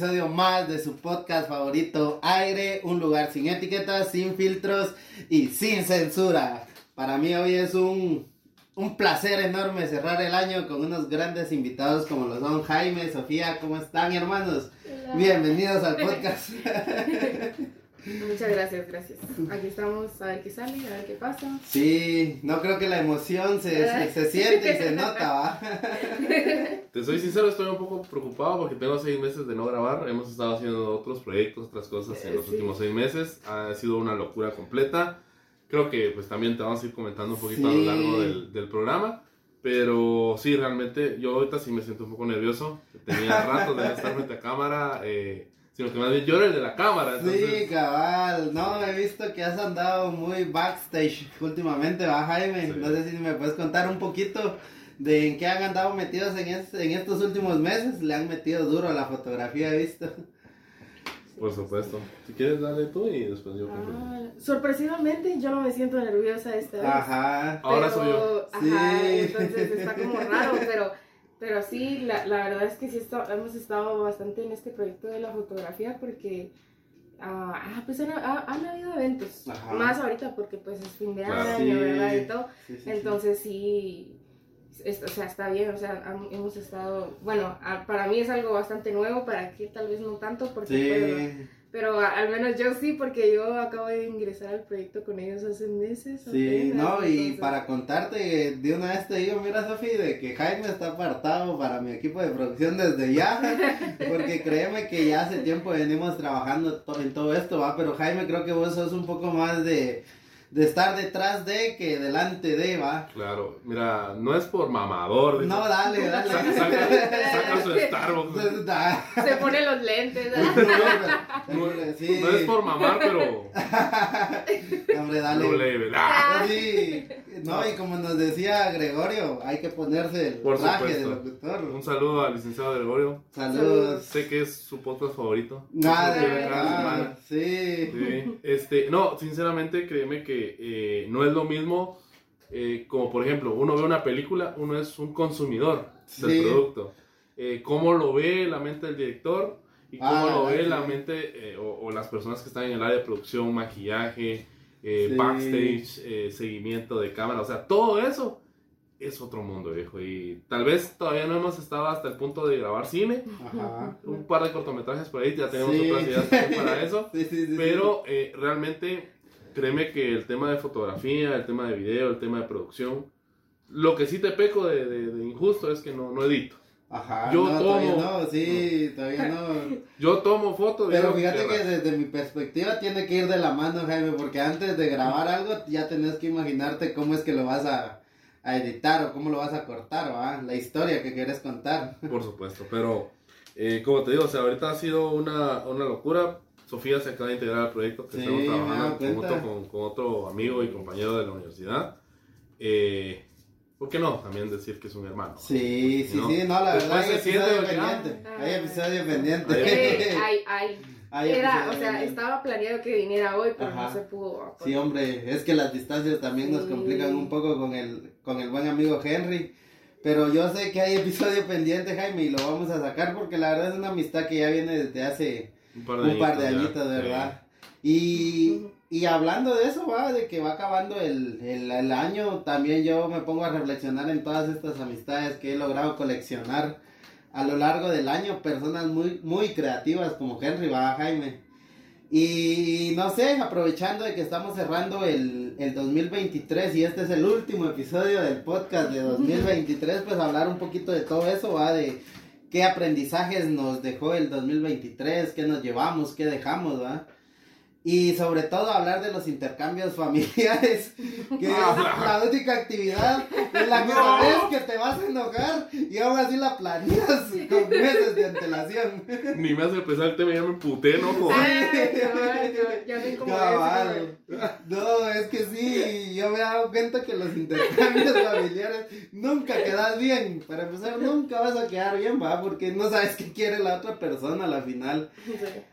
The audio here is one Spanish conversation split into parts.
episodio más de su podcast favorito Aire, un lugar sin etiquetas, sin filtros y sin censura. Para mí hoy es un, un placer enorme cerrar el año con unos grandes invitados como lo son Jaime, Sofía, ¿cómo están hermanos? Bienvenidos al podcast. Muchas gracias, gracias. Aquí estamos a ver qué sale, a ver qué pasa. Sí, no creo que la emoción se, se, se siente y se nota, ¿va? Te soy sincero, estoy un poco preocupado porque tengo seis meses de no grabar. Hemos estado haciendo otros proyectos, otras cosas en los Sí. últimos seis meses. Ha sido una locura completa. Creo que pues también te vamos a ir comentando un poquito a Sí. lo largo del, del programa. Pero sí, realmente yo ahorita sí me siento un poco nervioso. Tenía rato de estar frente a cámara. eh, sino que más bien yo era el de la cámara. Entonces, Sí, cabal. No, he visto que has andado muy backstage últimamente, ¿va, Jaime? Sí. No sé si me puedes contar un poquito de en qué han andado metidos en, es- en estos últimos meses. Le han metido duro a la fotografía, he visto. Por supuesto. Si quieres, dale tú y después yo. Ah, sorpresivamente yo no me siento nerviosa esta vez. Ajá. Ahora soy yo. Ajá, Sí. entonces está como raro, pero, pero sí, la, la verdad es que sí está- hemos estado bastante en este proyecto de la fotografía porque... ah, ah, pues han, ha- han habido eventos, Ajá. más ahorita porque pues es fin de Claro. año, Sí. ¿verdad? Y todo. Sí, sí, sí. Entonces sí, es- o sea, está bien, o sea, hemos estado, bueno, a- para mí es algo bastante nuevo, para ti tal vez no tanto, porque, pues, pero al menos yo sí, porque yo acabo de ingresar al proyecto con ellos hace meses. sí, apenas, no, y entonces- para contarte, de una vez te digo, mira, Sofi, de que Jaime está apartado para mi equipo de producción desde ya, porque créeme que ya hace tiempo venimos trabajando en todo esto, va, pero Jaime, creo que vos sos un poco más de, de estar detrás de que delante de, va. Claro, mira, no es por mamador. No, dale, dale. Saca, saca, saca su Starbucks. Da- Se pone los lentes. No, Sí. no es por mamar, pero Hombre, dale. no leve. Ah, Sí, no, y como nos decía Gregorio, hay que ponerse el Por traje de supuesto. locutor. Un saludo al licenciado Gregorio. Saludos. Sé que es su podcast favorito. Nada, semana. sí. Sí, Este, no, sinceramente, créeme que eh, no es lo mismo. eh, como por ejemplo, uno ve una película, uno es un consumidor del Sí. producto. Eh, cómo lo ve la mente del director y cómo Ah, lo ve verdad, la sí. mente eh, o, o las personas que están en el área de producción, maquillaje, eh, Sí. backstage, eh, seguimiento de cámara, o sea, todo eso es otro mundo, viejo. Y tal vez todavía no hemos estado hasta el punto de grabar cine. Ajá. Un par de cortometrajes por ahí, ya tenemos Sí. otras ideas para eso. Sí, sí, sí, Pero eh, realmente, créeme que el tema de fotografía, el tema de video, el tema de producción, lo que sí te peco de, de- de injusto es que no, no edito. Ajá. Yo no, todavía tomo. no, sí, todavía no. Yo tomo fotos. Pero fíjate que raro. desde mi perspectiva tiene que ir de la mano, Jaime, porque antes de grabar algo ya tenés que imaginarte cómo es que lo vas a, a editar o cómo lo vas a cortar, ¿va? La historia que quieres contar. Por supuesto, pero eh, como te digo, o sea, ahorita ha sido una, una locura. Sofía se acaba de integrar al proyecto que Sí, estamos trabajando con, con otro amigo y compañero de la universidad. Eh, ¿Por qué no? También decir que es un hermano. Sí, sí, ¿No? sí, no, la verdad Después hay episodio pendiente. Hay episodio pendiente. Eh, ay, ay. Hay Era, o sea, pendiente. estaba planeado que viniera hoy, pero Ajá. no se pudo. Sí, hombre, es que las distancias también nos Sí. complican un poco con el, con el buen amigo Henry. Pero yo sé que hay episodio pendiente, Jaime, y lo vamos a sacar porque la verdad es una amistad que ya viene desde hace Un par un par de ya. añitos, de verdad. Y, y hablando de eso, va, de que va acabando el, el, el año, también yo me pongo a reflexionar en todas estas amistades que he logrado coleccionar a lo largo del año, personas muy, muy creativas como Henry, va, Jaime. Y no sé, aprovechando de que estamos cerrando el, el 2023 y este es el último episodio del podcast de 2023, pues hablar un poquito de todo eso, va, de qué aprendizajes nos dejó el 2023, qué nos llevamos, qué dejamos, va. Y sobre todo hablar de los intercambios familiares, que es la única actividad en la que sabes que te vas a enojar y aún así la planeas con meses de antelación. Ni me hace pensar el tema, ya me puté, no jodas. Ay, cabal, yo- ya ven cómo Cabal. No, es que sí, yo me he dado cuenta que los intercambios familiares nunca quedas bien. Para empezar, nunca vas a quedar bien, va, porque no sabes qué quiere la otra persona a la final.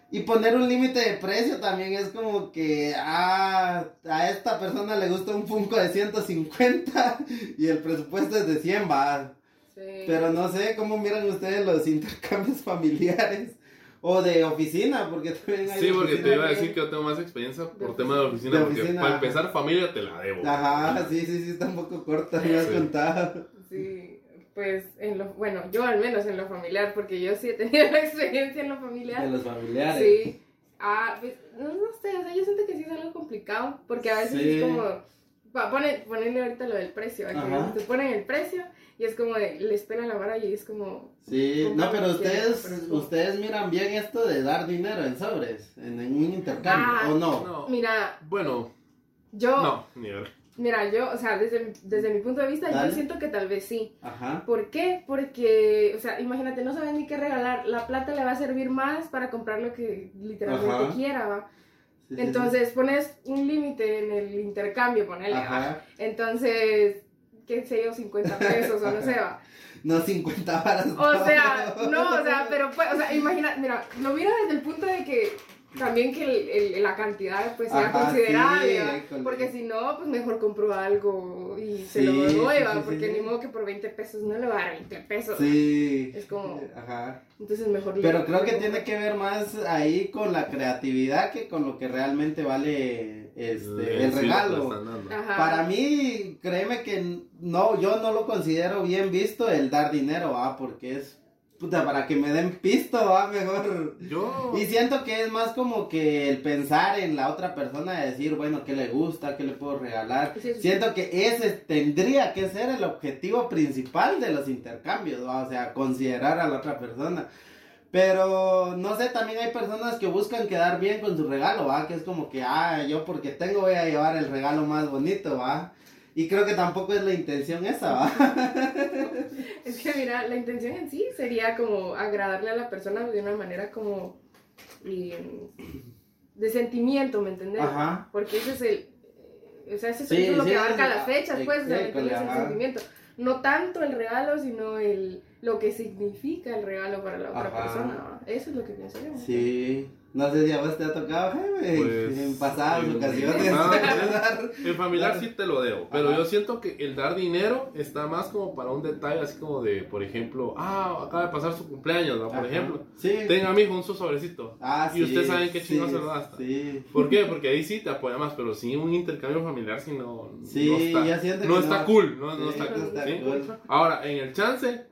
Y poner un límite de precio también es como que ah, a esta persona le gusta un Funko de 150 y el presupuesto es de 100, va. Sí. Pero no sé cómo miran ustedes los intercambios familiares o de oficina, porque también hay Sí, porque te iba a decir que yo tengo más experiencia por De tema de oficina, De porque oficina, para empezar familia te la debo. Ajá, sí, sí, sí, está un poco corta, me has Sí. contado. Pues en lo, bueno, yo al menos en lo familiar, porque yo sí he tenido la experiencia en lo familiar. De los familiares. Sí. Ah, pues, no, no sé, o sea, yo siento que sí es algo complicado, porque a veces Sí. es como, pa- pone, ponerle ahorita lo del precio, ¿a que Ajá. te ponen el precio y es como, de, les pela la vara y es como, Sí, no, pero ustedes, pero ustedes miran bien esto de dar dinero en sobres, en, en un intercambio, Ah, ¿o no? No. mira, Bueno, yo, no, ni ver. Mira, yo, o sea, desde, desde mi punto de vista, Dale. yo siento que tal vez sí. Ajá. ¿Por qué? Porque, o sea, imagínate, no saben ni qué regalar. La plata le va a servir más para comprar lo que literalmente Ajá. quiera, ¿va? Sí, sí, Entonces pones un límite en el intercambio, ponele, ¿va? Ajá. Entonces, qué sé yo, 50 pesos o no sé, va. No 50 varas. O sea, no, o sea, pero pues, o sea, imagina, mira, lo mira desde el punto de que también que el- el- la cantidad pues sea Ajá, considerable, porque si no, pues mejor compro algo y se Sí, lo doy, sí, ¿va? sí, porque sí, ni modo que por 20 pesos no le va a dar 20 pesos. Sí. Es como- Ajá. Entonces mejor Pero creo que tiene que ver más ahí con la creatividad que con lo que realmente vale este, el regalo. Para mí, créeme que no, yo no lo considero bien visto el dar dinero, ah, porque es puta para que me den pisto, va mejor. Yo. Y siento que es más como que el pensar en la otra persona, de decir, bueno, qué le gusta, qué le puedo regalar. Sí, sí. Siento que ese tendría que ser el objetivo principal de los intercambios, ¿va? o sea, considerar a la otra persona. Pero no sé, también hay personas que buscan quedar bien con su regalo, ¿va? Que es como que, ah, yo porque tengo voy a llevar el regalo más bonito, ¿va? Y creo que tampoco es la intención esa, ¿va? Es que mira, la intención en sí sería como agradarle a la persona de una manera como eh, de sentimiento, ¿me entendés? Ajá. Porque ese es el, eh, o sea, ese es, Sí, eso es lo sí, que abarca las fechas, pues, sea, ¿me exacto, entendés? el sentimiento. No tanto el regalo, sino el lo que significa el regalo para la otra Ajá. persona. Eso es lo que pienso yo. Sí. No sé si a vos te ha tocado, Jaime, Pues, en pasadas en- ocasiones. Dar- El familiar sí te lo debo, pero Ajá. yo siento que el dar dinero está más como para un detalle así como de, por ejemplo, ah, acaba de pasar su cumpleaños, ¿no? por Ajá. ejemplo. Sí. Tenga mi hijo un su sobrecito. Ah, y ustedes sí, saben qué sí, chingados se lo gasta. Sí. ¿Por qué? Porque ahí sí te apoya más, pero sí un intercambio familiar si no, Sí, no está, ya siento que no está no. cool, no, no Sí, está cool. está ¿sí? cool. Ahora, en el chance,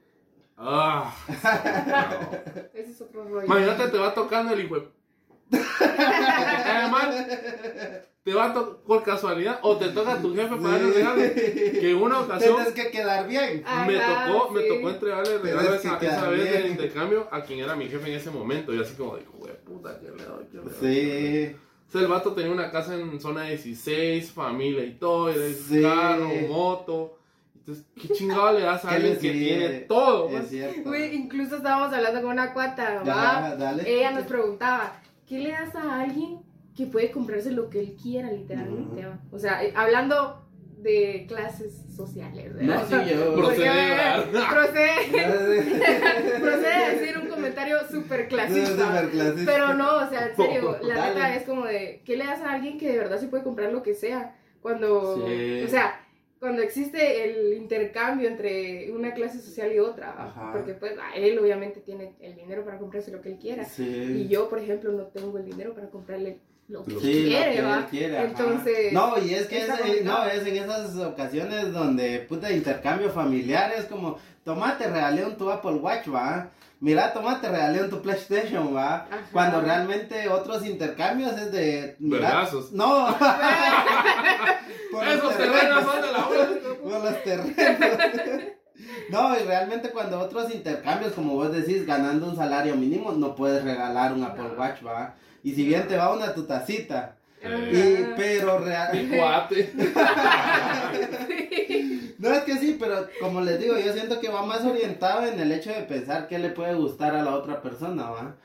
ah, no. Ese es otro rollo. Imagínate, te va tocando el hijo. Te cae mal, te va a tocar por casualidad o te toca a tu jefe para darle el regalo. Que en una ocasión Tienes que quedar bien. me Ajá, tocó, me sí. tocó entregarle el regalo que esa, vez del intercambio a quien era mi jefe en ese momento. Y así como de, "Hijo de puta, que le doy, que le doy. Sí. O sea, el vato tenía una casa en zona 16, familia y todo, y de Sí. carro, moto. Entonces, ¿qué chingado le das a ¿Qué alguien que tiene todo? Es pues? cierto. Incluso estábamos hablando con una cuata, ¿va? Dale. Ella nos preguntaba, ¿qué le das a alguien que puede comprarse lo que él quiera, literalmente? O sea, eh, hablando de clases sociales. No, ¿verdad? sí, yo. Porque Procede, procede, procede a decir un comentario súper clasista. Clasista. Pero no, o sea, en serio, la neta es como de, ¿qué le das a alguien que de verdad se puede comprar lo que sea? Cuando, Sí. o sea, cuando existe el intercambio entre una clase social y otra, Ajá. porque pues a él obviamente tiene el dinero para comprarse lo que él quiera. Sí. Y yo, por ejemplo, no tengo el dinero para comprarle lo que Sí, lo quiere, que él quiere. Entonces, No, y es que es, eh, no, es en esas ocasiones donde, puta, intercambio familiar es como, toma, te regalé un tu Apple Watch, va. Mira, toma, te regalé un tu PlayStation, va. Ajá. Cuando realmente otros intercambios es de, mira, no. Por los Esos terrenos son de la hora. Por los terrenos. No, y realmente cuando otros intercambios, como vos decís, ganando un salario mínimo, no puedes regalar un Apple No. Watch, va. Y si bien te va una tu tacita, Ajá. y, pero real... Mi cuate. No, es que sí, pero como les digo, yo siento que va más orientado en el hecho de pensar qué le puede gustar a la otra persona, ¿va?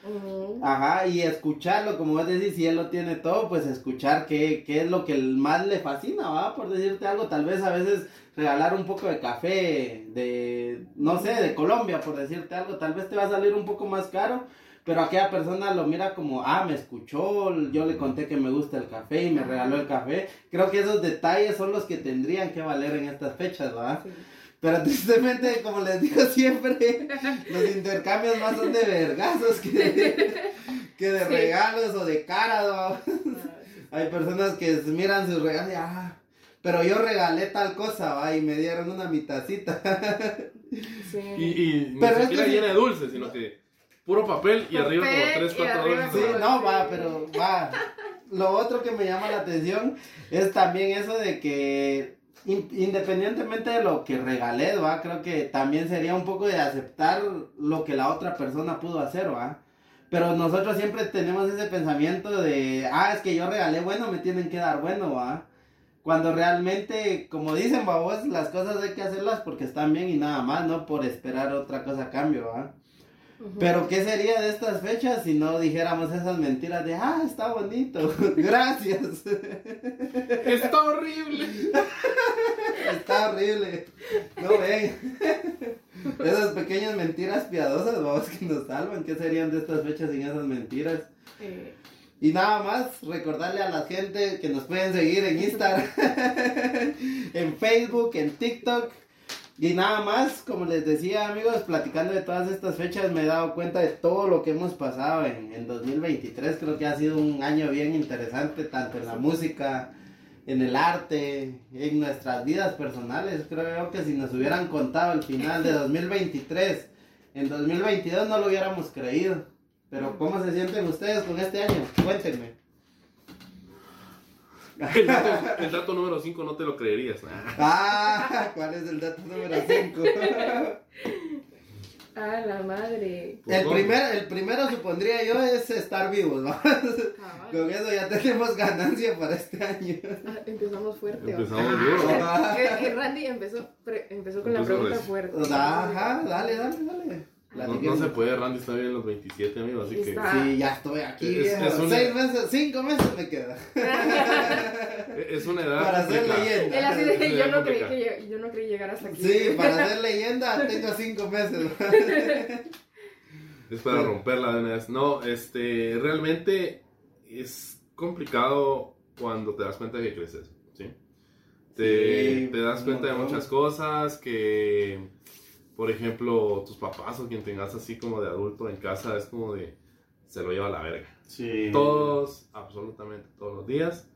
Ajá, y escucharlo, como vos decís, si él lo tiene todo, pues escuchar qué, qué es lo que más le fascina, ¿va? Por decirte algo, tal vez a veces regalar un poco de café de, no sé, de Colombia, por decirte algo, tal vez te va a salir un poco más caro, pero aquella persona lo mira como, ah, me escuchó, yo le conté que me gusta el café y me regaló el café. Creo que esos detalles son los que tendrían que valer en estas fechas, ¿va? Sí. Pero tristemente, como les digo siempre, los intercambios más son de vergazos que de, que de Sí. regalos o de caras, ¿va? Ah, Hay personas que miran sus regalos y, ah, pero yo regalé tal cosa, ¿va? Y me dieron una mitacita. sí. Y, y ni Pero es siquiera que sí. llena de dulces, sino que puro papel y arriba como Papel 3, y 4 arriba dulces. Sí, no, va, pero va. Lo otro que me llama la atención es también eso de que in- independientemente de lo que regalé, va, creo que también sería un poco de aceptar lo que la otra persona pudo hacer, va. Pero nosotros siempre tenemos ese pensamiento de, ah, es que yo regalé bueno, me tienen que dar bueno, va. Cuando realmente, como dicen, va, vos, las cosas hay que hacerlas porque están bien y nada más, no por esperar otra cosa a cambio, va. Pero ¿qué sería de estas fechas si no dijéramos esas mentiras de, ah, está bonito, gracias, Está horrible. está horrible, no ven? Esas pequeñas mentiras piadosas, vamos, que nos salvan, ¿qué serían de estas fechas sin esas mentiras? Eh, Y nada más, recordarle a la gente que nos pueden seguir en Instagram, en Facebook, en TikTok. Y nada más, como les decía amigos, platicando de todas estas fechas me he dado cuenta de todo lo que hemos pasado en, en 2023. Creo que ha sido un año bien interesante, tanto en la música, en el arte, en nuestras vidas personales. Creo que si nos hubieran contado el final de 2023, en 2022 no lo hubiéramos creído. Pero ¿cómo se sienten ustedes con este año? Cuéntenme. El dato, el dato número 5 no te lo creerías. Ah, ¿cuál es el dato número 5? ah, la madre. El, primer, el primero supondría yo es estar vivos, ¿no? Cabal. Con eso ya tenemos ganancia para este año. Ah, Empezamos fuerte. Empezamos duro. Ah. Eh, Randy empezó, pre- empezó con la pregunta fuerte. Ajá, dale, dale, dale. No, se puede, Randy está bien en los 27, amigos, así que. Sí, ya estoy aquí, Es- es una- Seis meses, cinco meses me queda. es una edad Para ser complicada. leyenda. Él así de, yo, no creí que, yo no creí llegar hasta aquí. Sí, para ser leyenda tengo cinco meses. Es para romperla de una vez. No, este, realmente es complicado cuando te das cuenta de que creces, ¿sí? Te, Sí, te das cuenta de muchas cosas que, por ejemplo, tus papás o quien tengas así como de adulto en casa es como de, se lo lleva a la verga. Sí. Todos, absolutamente todos los días.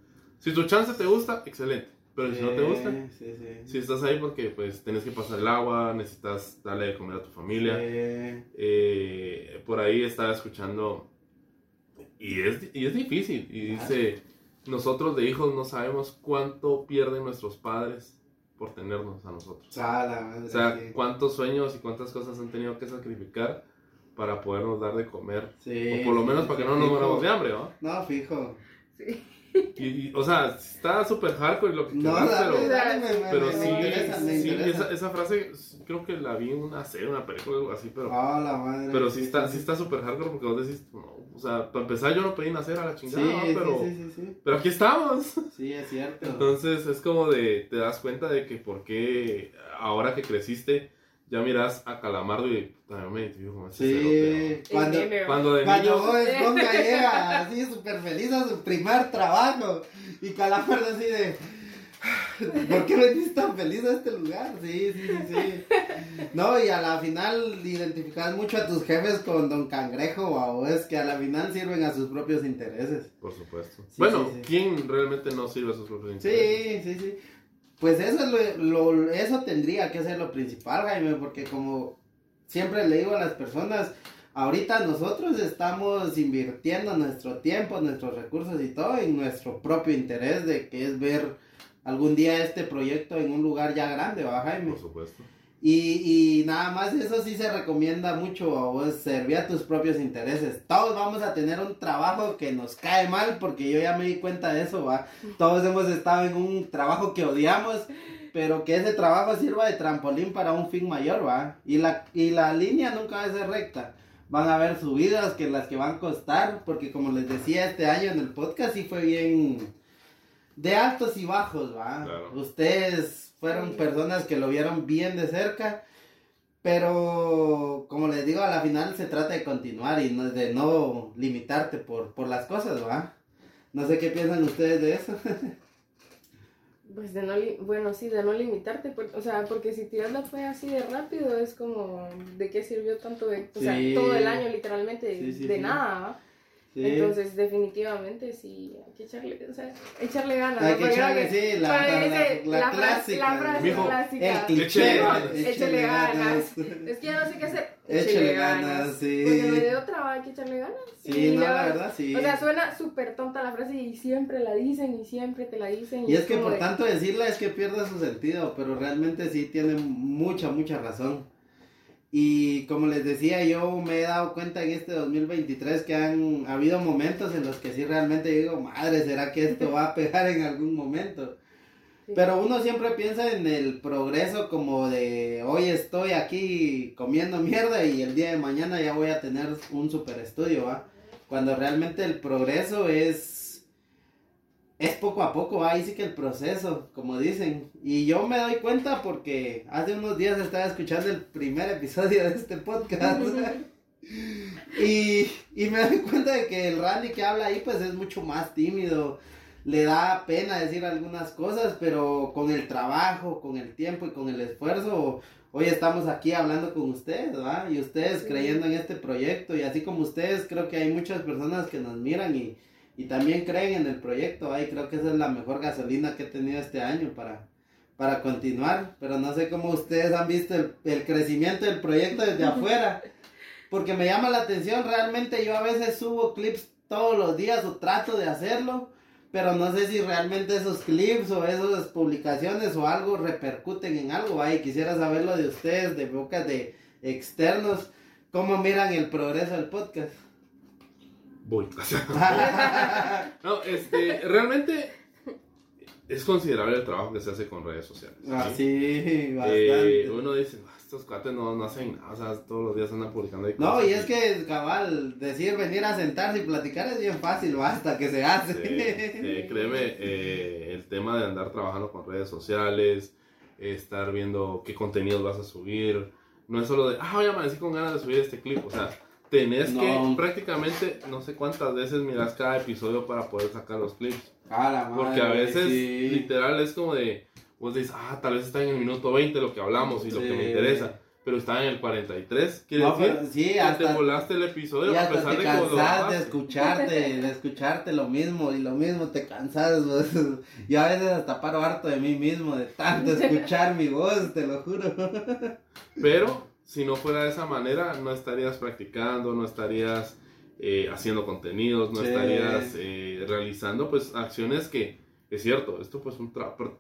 Si tu chance te gusta, excelente. Pero si no te gusta, Sí, sí. si estás ahí porque pues tienes que pasar el agua, necesitas darle de comer a tu familia. Sí. Eh, por ahí estaba escuchando y es, y es difícil. Y dice, nosotros de hijos no sabemos cuánto pierden nuestros padres por tenernos a nosotros. Ah, la madre, O sea, cuántos sueños y cuántas cosas han tenido que sacrificar para podernos dar de comer. Sí, o por lo menos sí, para que no nos moramos de hambre, ¿no? No, fijo. Y, y, o sea, está súper hardcore lo que No, quieras, dale, pero... dale, me, me- Pero me sí, interesa, esa, esa frase creo que la vi en una serie, una película, algo así, pero... Ah, la madre. Pero sí está, sí está súper hardcore porque vos decís, no, O sea, para empezar yo no pedí nacer a la Sí, chingada, ¿no? sí, pero, sí, sí, sí. pero aquí estamos. Sí, es cierto. Entonces es como de, te das cuenta de que por qué ahora que creciste, ya miras a Calamardo y también me identifico Sí, cuando. Cuando de cuando Esponja llega así súper feliz a su primer trabajo y Calamardo así de... ¿Por qué venís tan feliz a este lugar? Sí, sí, sí, sí. No, y a la final identificas mucho a tus jefes con Don Cangrejo o es que a la final sirven a sus propios intereses. por supuesto. Sí, bueno, sí, sí. ¿quién realmente no sirve a sus propios intereses? Sí, sí, sí. Pues eso, es lo, lo- eso tendría que ser lo principal, Jaime, porque como siempre le digo a las personas, ahorita nosotros estamos invirtiendo nuestro tiempo, nuestros recursos y todo en nuestro propio interés de que es ver algún día este proyecto en un lugar ya grande, ¿va, Jaime? Por supuesto. Y, y nada más eso sí se recomienda mucho a vos, servir a tus propios intereses. Todos vamos a tener un trabajo que nos cae mal, porque yo ya me di cuenta de eso, va. Todos hemos estado en un trabajo que odiamos, pero que ese trabajo sirva de trampolín para un fin mayor, va. Y la, y la línea nunca va a ser recta. Van a haber subidas que las que van a costar, porque como les decía este año en el podcast, sí fue bien de altos y bajos, va. Claro. Ustedes fueron personas que lo vieron bien de cerca, pero como les digo, a la final se trata de continuar y no, de no limitarte por, por las cosas, va. No sé qué piensan ustedes de eso. Pues de no, bueno, sí, de no limitarte, por- o sea, porque si tirarla fue así de rápido, es como, ¿de qué sirvió tanto de, o sea, todo el año literalmente, Sí, sí, de sí. nada, ¿va? Sí. Entonces, definitivamente, sí, hay que echarle, o sea, echarle ganas. Hay ¿no? que echarle, que- sí, la, la, la, dice la la fra- clásica. La frase Mijo, clásica. El cliché, Échale ganas. Ganas. Es que ya no sé qué hacer. Échale ganas, sí. Porque no de otra, hay que echarle ganas. Sí, Y no, la verdad, sí. O sea, suena súper tonta la frase y siempre la dicen y siempre te la dicen. Y es que por de- tanto decirla es que pierde su sentido, pero realmente sí tiene mucha, mucha razón. Y como les decía, yo me he dado cuenta en este 2023 que han habido momentos en los que sí realmente digo, madre, ¿será que esto va a pegar en algún momento? Sí. Pero uno siempre piensa en el progreso como de hoy estoy aquí comiendo mierda y el día de mañana ya voy a tener un super estudio, ¿va? Cuando realmente el progreso es es poco a poco, ahí sí que el proceso, como dicen. Y yo me doy cuenta porque hace unos días estaba escuchando el primer episodio de este podcast. y, y me doy cuenta de que el Randy que habla ahí pues es mucho más tímido. Le da pena decir algunas cosas, pero con el trabajo, con el tiempo y con el esfuerzo, hoy estamos aquí hablando con ustedes, ¿va? Y ustedes Sí. creyendo en este proyecto. Y así como ustedes, creo que hay muchas personas que nos miran y, y también creen en el proyecto, ¿va? Y creo que esa es la mejor gasolina que he tenido este año para, para continuar. Pero no sé cómo ustedes han visto el, el crecimiento del proyecto desde afuera. Porque me llama la atención, realmente yo a veces subo clips todos los días o trato de hacerlo, pero no sé si realmente esos clips o esas publicaciones o algo repercuten en algo, ¿va? y quisiera saberlo de ustedes, de bocas de externos, cómo miran el progreso del podcast. Voy. no, este, realmente es considerable el trabajo que se hace con redes sociales. Ah, ¿sí? sí, bastante. Eh, uno dice, "Ah, estos cuates no, no hacen nada, o sea, todos los días andan publicando ahí No, cosas". y es que, cabal, decir venir a sentarse y platicar es bien fácil, basta que se hace. Sí, créeme, eh, el tema de andar trabajando con redes sociales, estar viendo qué contenidos vas a subir, no es solo de, ah, voy a amanecí con ganas de subir este clip, o sea, tenés No. que prácticamente, no sé cuántas veces miras cada episodio para poder sacar los clips, A la madre, porque a veces, sí. literal, es como de, vos dices, ah, tal vez está en el minuto 20 lo que hablamos y lo que Sí. me interesa, pero está en el 43, quiere No, decir pero sí, que te hasta, volaste el episodio y a hasta pesar te de cansás escucharte, de escucharte lo mismo y lo mismo te cansas. vos. Yo a veces hasta paro harto de mí mismo de tanto escuchar mi voz, te lo juro. Pero si no fuera de esa manera, no estarías practicando, no estarías eh, haciendo contenidos, no Sí. estarías eh, realizando pues acciones que, es cierto, esto pues un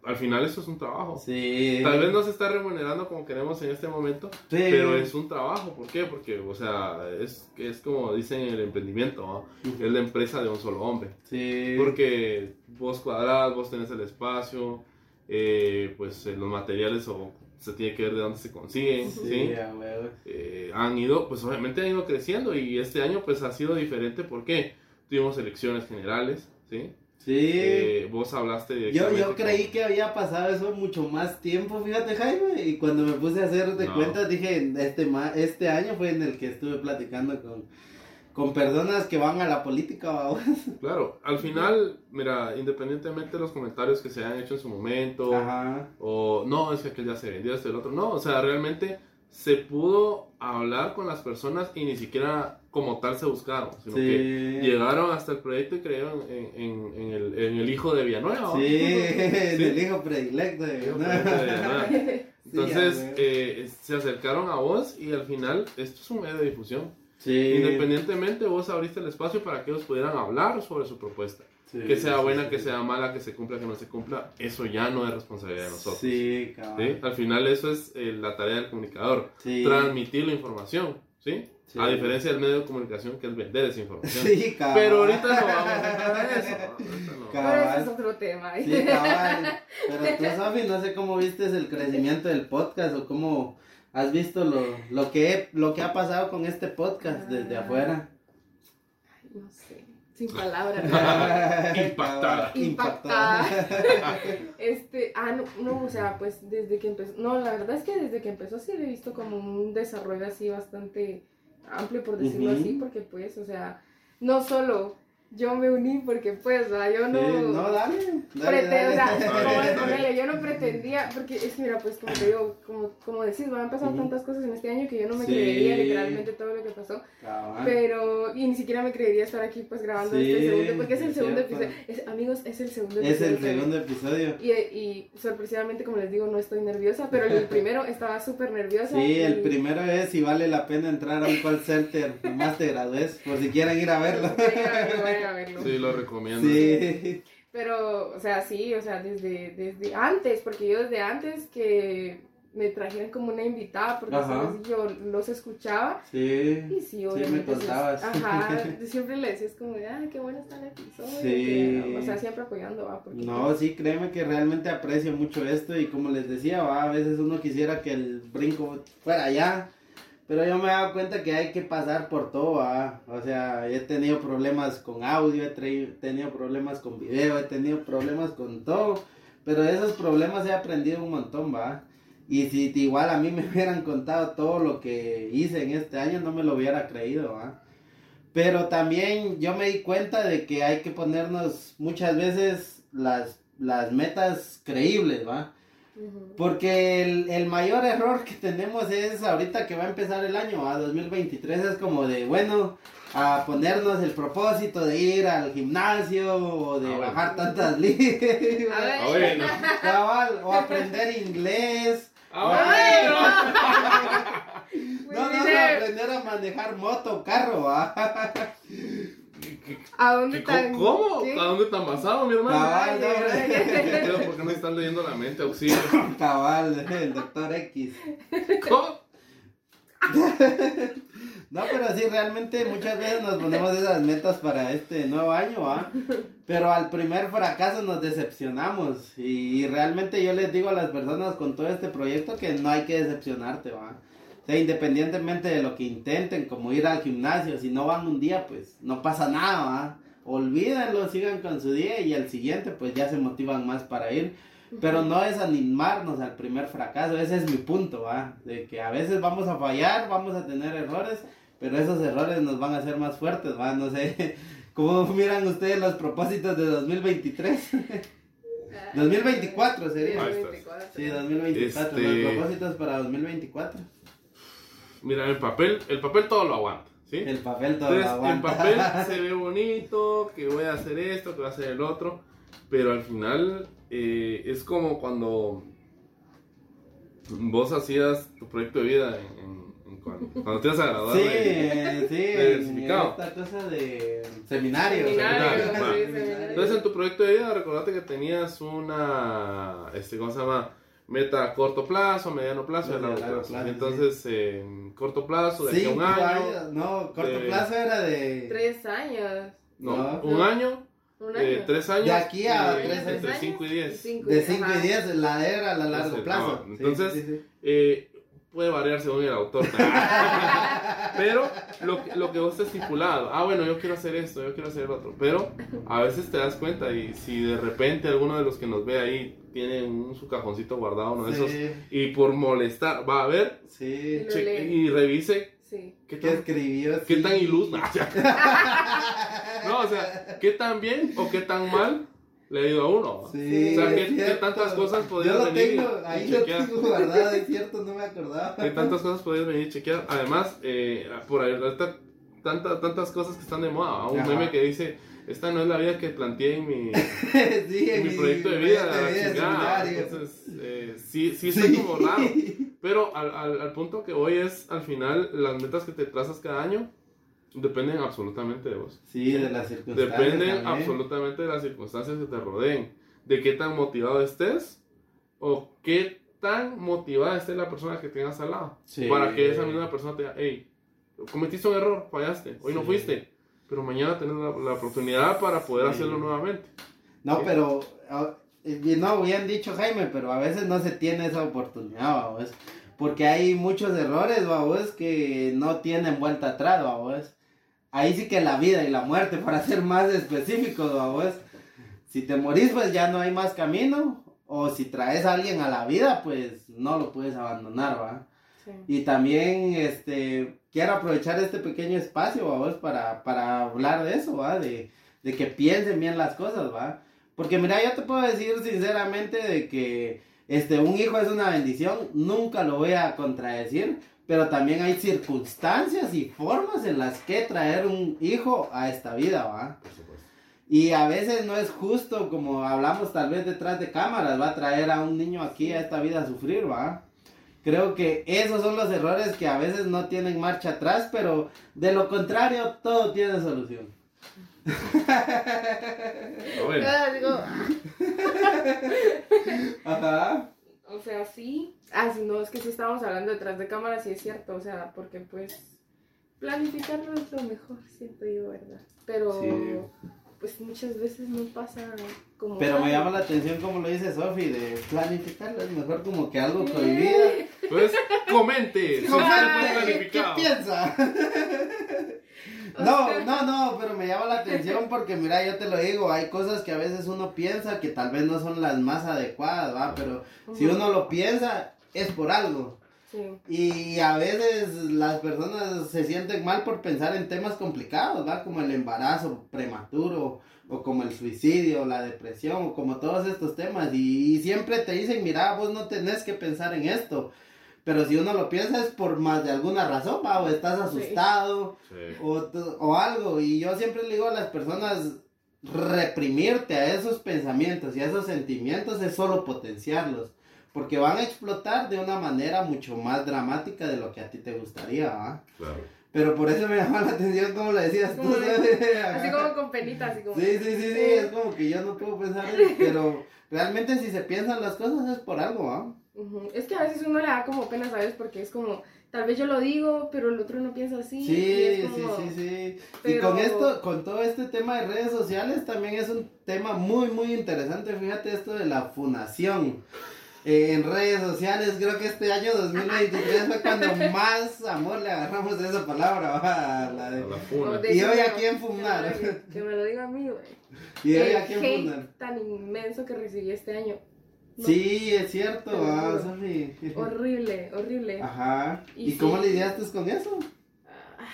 al final esto es un trabajo. Sí. Tal vez no se está remunerando como queremos en este momento, Sí. pero es un trabajo. ¿Por qué? Porque, o sea, es, es como dicen en el emprendimiento, ¿no? es la empresa de un solo hombre. Sí. Porque vos cuadrás, vos tenés el espacio, eh, pues los materiales o se tiene que ver de dónde se consiguen, ¿sí? Sí. Eh, han ido, pues obviamente han ido creciendo y este año pues ha sido diferente porque tuvimos elecciones generales, ¿sí? Sí. Eh, vos hablaste Yo, directamente yo con- creí que había pasado eso mucho más tiempo, fíjate Jaime, y cuando me puse a hacer de No. cuenta dije, este, ma- este año fue en el que estuve platicando con, con personas que van a la política, babos. Claro, al final, mira, independientemente de los comentarios que se hayan hecho en su momento, Ajá. o no, es que aquel ya se vendió, este el otro, no, o sea, realmente se pudo hablar con las personas y ni siquiera como tal se buscaron, sino que llegaron hasta el proyecto y creyeron en, en- en el, en el hijo de Villanueva. Sí, Sí. el hijo predilecto de Villanueva. Entonces, eh, se acercaron a vos y al final esto es un medio de difusión. Sí. Independientemente, vos abriste el espacio para que ellos pudieran hablar sobre su propuesta. Sí, que sea buena, sí, que sea mala, que se cumpla, que no se cumpla, eso ya no es responsabilidad de nosotros. Sí, ¿sí? cabrón. Al final eso es eh, la tarea del comunicador, Sí. transmitir la información, ¿sí? Sí. A diferencia del medio de comunicación que es vender esa información. Sí, cabrón. Pero ahorita no vamos a entrar en eso. ahorita no. Cabal. Pero ese es otro tema. Sí, cabal. Pero tú, Sofi, no sé cómo viste el crecimiento del podcast o cómo has visto lo, lo, que, lo que ha pasado con este podcast desde Ah. afuera. Ay, no sé, sin palabras. Impactada. Impactada. Este, ah, no, no, o sea, pues desde que empezó, no, la verdad es que desde que empezó sí le he visto como un desarrollo así bastante amplio, por decirlo así, porque pues, o sea, no solo yo me uní porque pues, o sea, yo no... Sí, no, dale. dale, o sea, dale. como yo no pretendía, porque es que mira, pues como te digo, como, como decís, me han pasado tantas cosas en este año que yo no me Sí. creería literalmente todo lo que pasó, Cabal. pero, y ni siquiera me creería estar aquí pues grabando Sí, este segundo, porque es el segundo cierto. episodio, Es- amigos, es el segundo Es el segundo episodio. y, y sorpresivamente, como les digo, no estoy nerviosa, pero el primero estaba súper nerviosa. Sí, el y- primero es si vale la pena entrar a un call center, nomás te gradúes, por si quieren ir a verlo. A verlo. Sí, lo recomiendo. Sí, Pero, o sea, sí, o sea, desde, desde antes, porque yo desde antes que me trajeran como una invitada, porque Ajá. así yo los escuchaba. sí. Y sí, me obviamente. pues, contabas. ajá, siempre le decías como de, ay, qué bueno está el episodio. Sí. que- o sea, siempre apoyando, va. Porque, No, sí, créeme que realmente aprecio mucho esto y como les decía, va, a veces uno quisiera que el brinco fuera allá, pero yo me he dado cuenta que hay que pasar por todo, va. O sea, he tenido problemas con audio, he tenido problemas con video, he tenido problemas con todo, pero de esos problemas he aprendido un montón, va. Y si igual a mí me hubieran contado todo lo que hice en este año, no me lo hubiera creído, va. Pero también yo me di cuenta de que hay que ponernos muchas veces las, las metas creíbles, ¿va? Porque el, el mayor error que tenemos es ahorita que va a empezar el año, a 2023, es como de, bueno, a ponernos el propósito de ir al gimnasio o de Ah, bajar tantas libras, A ver. Ah, bueno. cabal, o aprender inglés. Ah, Muy No, no, no, aprender a manejar moto, carro, ¿va? ¿A dónde ¿Qué- están? ¿Cómo? ¿Qué? ¿A dónde están basado, mi hermano? Cabal, no. Creo porque no están leyendo la mente, auxilio. Cabal, el doctor X. ¿Cómo? No, pero sí, realmente muchas veces nos ponemos esas metas para este nuevo año, ¿va? Pero al primer fracaso nos decepcionamos. Y, realmente yo les digo a las personas con todo este proyecto que no hay que decepcionarte, ¿va? O sea, independientemente de lo que intenten, como ir al gimnasio, si no van un día, pues no pasa nada. Olvídenlo, sigan con su día y el siguiente, pues ya se motivan más para ir. Pero no desanimarnos al primer fracaso, ese es mi punto, ¿va? De que a veces vamos a fallar, vamos a tener errores, pero esos errores nos van a hacer más fuertes, ¿va? No sé, ¿cómo miran ustedes los propósitos de 2023? 2024 sería. Sí, 2024, Este- los propósitos para 2024. Mira, el papel, el papel todo lo aguanta, ¿sí? El papel todo lo Entonces, aguanta. papel se ve bonito, que voy a hacer esto, que voy a hacer el otro, pero al final eh, es como cuando vos hacías tu proyecto de vida en, en- en cuando, cuando te ibas a graduar. Sí, de- sí, de esta cosa de seminario. Seminario, sí, seminario. Entonces en tu proyecto de vida recordate que tenías una, este, ¿cómo se llama? Meta a corto plazo, mediano plazo y a largo plazo. plazo, Entonces, en corto plazo, de aquí a un año, años, no, corto de- plazo era de... Tres años. no, No. un año, Un de año. 3 años. De aquí a eh, tres años. Entre 5 y 10. Cinco De 5 ajá. y 10, la de era a la largo Entonces, plazo. no, Sí, entonces- sí, sí. Eh, puede variar según el autor. Pero lo, que- lo que vos has estipulado, ah, bueno, yo quiero hacer esto, yo quiero hacer lo otro. Pero a veces te das cuenta y si de repente alguno de los que nos ve ahí tiene un, su cajoncito guardado, uno de Sí. esos, y por molestar, va a ver Sí. Y revise Sí. qué ¿Qué tan, escribió? qué Sí. tan iluso. no, o sea, qué tan bien o qué tan mal le ido a uno. Sí, O sea, ¿qué- qué tantas cosas podrías Yo lo venir y- tengo, y ahí lo chequear? tengo guardado, es cierto, no me acordaba. ¿Qué tantas cosas podrías venir a chequear? Además, eh, por ahí ahorita tanta- tantas cosas que están de moda. Un Ajá. meme que dice, esta no es la vida que planteé en mi, sí, en en mi proyecto de vida. la vida, chingada". seminario. Entonces, eh, sí, sí Sí. está como raro. Pero al, al, al punto que voy es, al final, las metas que te trazas cada año dependen absolutamente de vos. Sí, de las circunstancias. Dependen también. absolutamente de las circunstancias que te rodeen, de qué tan motivado estés o qué tan motivada esté la persona que tengas al lado. Sí. Para que esa misma persona te diga, hey, cometiste un error, fallaste, hoy no fuiste, pero mañana tenés la, la oportunidad para poder Sí. hacerlo nuevamente. No, pero, ah, no, bien dicho Jaime, pero a veces no se tiene esa oportunidad, vamos. Porque hay muchos errores, vamos, que no tienen vuelta atrás, vamos. Ahí sí que la vida y la muerte, para ser más específicos, vamos. Si te morís, pues ya no hay más camino. O si traes a alguien a la vida, pues no lo puedes abandonar, va. Sí. Y también, este, quiero aprovechar este pequeño espacio, vamos, para, para hablar de eso, ¿va? De, de que piensen bien las cosas, ¿va? Porque mira, yo te puedo decir sinceramente de que, este, un hijo es una bendición, nunca lo voy a contradecir, pero también hay circunstancias y formas en las que traer un hijo a esta vida, ¿va? Y a veces no es justo, como hablamos tal vez detrás de cámaras, va a traer a un niño aquí a esta vida a sufrir, ¿va? Creo que esos son los errores que a veces no tienen marcha atrás, pero de lo contrario, todo tiene solución. Ah, Ajá. O sea, sí. Ah, sí, no, es que sí estábamos hablando detrás de cámara, sí es cierto, o sea, porque pues planificarlo es lo mejor, siento yo, ¿verdad? Pero Sí. pues muchas veces no pasa como... Pero me "Ay, llama la atención como lo dice Sofi, de planificarlo es mejor como que algo Sí. prohibido. pues comente Comente, ¿Qué piensa? No, no, no, pero me llama la atención porque mira, yo te lo digo, hay cosas que a veces uno piensa que tal vez no son las más adecuadas, ¿va? Pero si uno lo piensa, es por algo. Sí, Y a veces las personas se sienten mal por pensar en temas complicados, ¿va? Como el embarazo prematuro, o como el suicidio, la depresión, o como todos estos temas. Y, siempre te dicen, mira, vos no tenés que pensar en esto. Pero si uno lo piensa es por más de alguna razón, ¿va? O estás asustado, Sí. o, o algo. Y yo siempre le digo a las personas, reprimirte a esos pensamientos y a esos sentimientos es solo potenciarlos. Porque van a explotar de una manera mucho más dramática de lo que a ti te gustaría, ¿va? Claro. Pero por eso me llama la atención como lo decías tú. Así como con penita, así como... Sí, sí, sí, sí, es como que yo no puedo pensar pero realmente si se piensan las cosas es por algo, ¿ah? Ujú. Es que a veces uno le da como pena, ¿sabes? Porque es como, tal vez yo lo digo, pero el otro no piensa así. Sí, y es sí, como- sí, sí. Y pero- con esto, con todo este tema de redes sociales también es un tema muy, muy interesante. Fíjate esto de la funación. Eh, en redes sociales, creo que este año 2023 fue cuando más amor le agarramos a esa palabra, ¿va? La A de- la funa. de- Y hoy a quién funar. Que me lo diga a mí, güey. Y hoy El a quién hate funar. tan inmenso que recibí este año. No, Sí, es cierto, ah. Sofi. Horrible, horrible. Ajá. Y ¿Y, cómo sí. lidiaste con eso? Ah,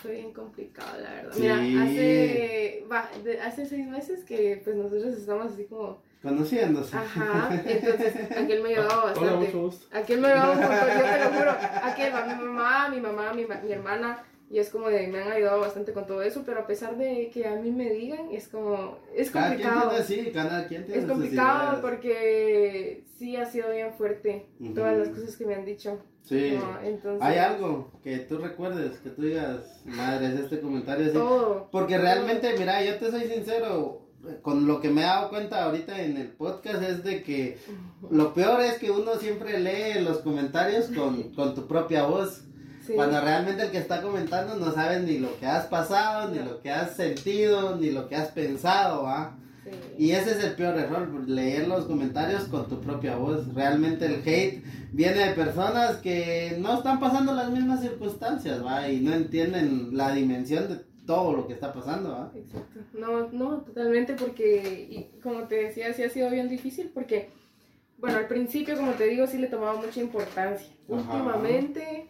Fue bien complicado, la verdad. Sí. Mira, hace, de- hace seis meses que pues nosotros estamos así como, Conociéndose. ajá, entonces aquel me ayudaba Hola, bastante. mucho gusto. Aquel me ayudaba un montón, yo te lo juro. Aquel va mi mamá, mi mamá, mi, mi hermana, y es como de, me han ayudado bastante con todo eso, pero a pesar de que a mí me digan, es como, es Cada quien complicado. tiene, sí, cada quien tiene Es complicado porque sí ha sido bien fuerte Ujú. todas las cosas que me han dicho. Sí. No, entonces, ¿Hay algo que tú recuerdes, que tú digas, madre, es este comentario así? Todo. Porque realmente, mira, yo te soy sincero, con lo que me he dado cuenta ahorita en el podcast es de que lo peor es que uno siempre lee los comentarios con, con tu propia voz. Sí. Cuando realmente el que está comentando no sabe ni lo que has pasado, ni No. lo que has sentido, ni lo que has pensado, ¿va? Sí. Y ese es el peor error, leer los comentarios con tu propia voz. Realmente el hate viene de personas que no están pasando las mismas circunstancias, ¿va? Y no entienden la dimensión de todo lo que está pasando, ¿va? Exacto. No, no, totalmente porque, y como te decía, sí ha sido bien difícil porque, bueno, al principio, como te digo, sí le tomaba mucha importancia. Ajá. Últimamente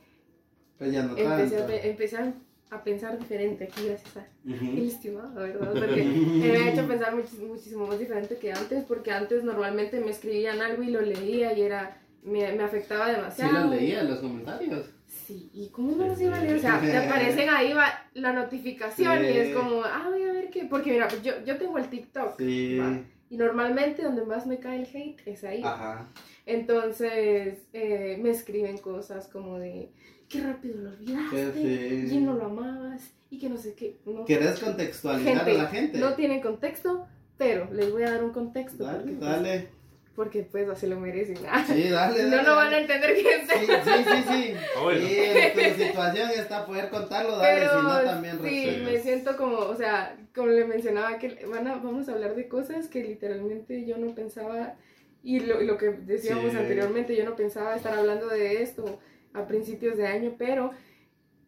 Pues ya no empecé, a, tanto. pe- empecé a- a pensar diferente aquí, gracias a el Ujú. estimado, ¿verdad? Porque me ha hecho pensar muchis- muchísimo más diferente que antes, porque antes normalmente me escribían algo y lo leía y era, me, me afectaba Sí demasiado. los leía en los comentarios. Sí, ¿y cómo no los iba a leer? O sea, te aparecen ahí va la notificación y Sí. es como, ah, voy a ver qué. Porque mira, yo, yo tengo el TikTok. Sí. ¿va? Y normalmente donde más me cae el hate es ahí. Ajá. Entonces eh, me escriben cosas como de, qué rápido lo olvidaste, sí. y no lo amabas, y que no sé qué. No. ¿Querés contextualizar Gente, a la gente? No tienen contexto, pero les voy a dar un contexto. Dale, pues, dale. Porque pues así lo merecen. Sí, dale, no dale, lo van a entender quién Sí, sea. sí, sí, sí. Bueno. Y en tu situación está poder contarlo, dale, Pero si no también sí, me siento como, o sea, como le mencionaba, que van a, vamos a hablar de cosas que literalmente yo no pensaba, y lo, y lo que decíamos Sí. anteriormente, yo no pensaba estar hablando de esto a principios de año, pero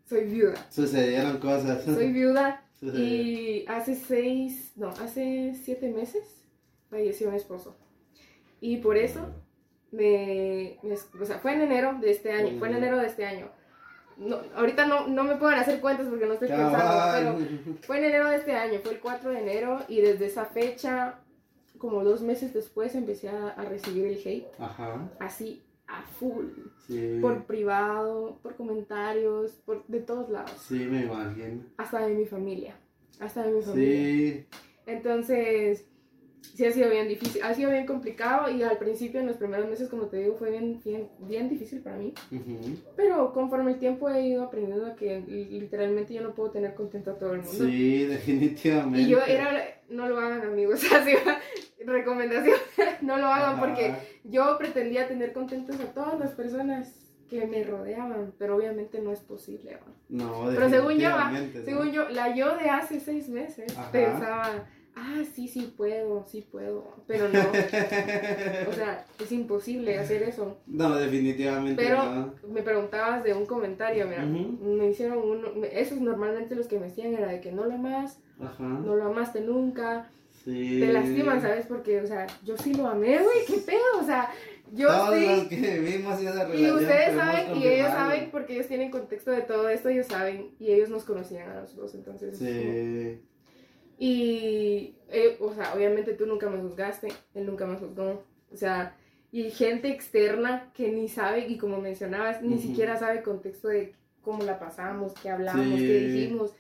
soy viuda. Sucedieron cosas. Soy viuda Sucedió. y hace seis, no, hace siete meses falleció mi esposo. Y por eso, me, me- o sea, fue en enero de este año, fue en enero de este año. No, ahorita no, no me pueden hacer cuentas porque no estoy pensando, pero fue en enero de este año, fue el 4 de enero y desde esa fecha, como dos meses después, empecé a, a recibir el hate, Ajá, así a full, sí. por privado, por comentarios, por, de todos lados, Sí, me imagino. hasta de mi familia, hasta de mi familia. Sí, Entonces, sí ha sido bien difícil, ha sido bien complicado y al principio, en los primeros meses, como te digo, fue bien, bien, bien difícil para mí. ujú. Pero conforme el tiempo he ido aprendiendo que literalmente yo no puedo tener contento a todo el mundo. sí, definitivamente. Y yo era, no lo hagan amigos, así recomendación, no lo hagan Ajá. porque yo pretendía tener contentos a todas las personas que me rodeaban, pero obviamente no es posible. ¿va? No, Pero según yo, según yo, la yo de hace seis meses Ajá. pensaba, ah, sí, sí puedo, sí puedo, pero no, o sea, es imposible hacer eso. No, definitivamente Pero no. me preguntabas de un comentario, mira, me hicieron uno, esos normalmente los que me decían era de que no lo amas, Ajá. no lo amaste nunca, sí. te lastiman, ¿sabes? Porque, o sea, yo sí lo amé, güey, qué pedo, o sea, yo Todos los sí. que vivimos esa relación. Y ustedes saben, y ellos saben, porque ellos tienen contexto de todo esto, ellos saben, y ellos nos conocían a los dos, entonces. es como- Sí. Y, eh, o sea, obviamente tú nunca me juzgaste, él nunca me juzgó, o sea, y gente externa que ni sabe, y como mencionabas, ni siquiera sabe el contexto de cómo la pasamos, qué hablamos, Sí. qué dijimos.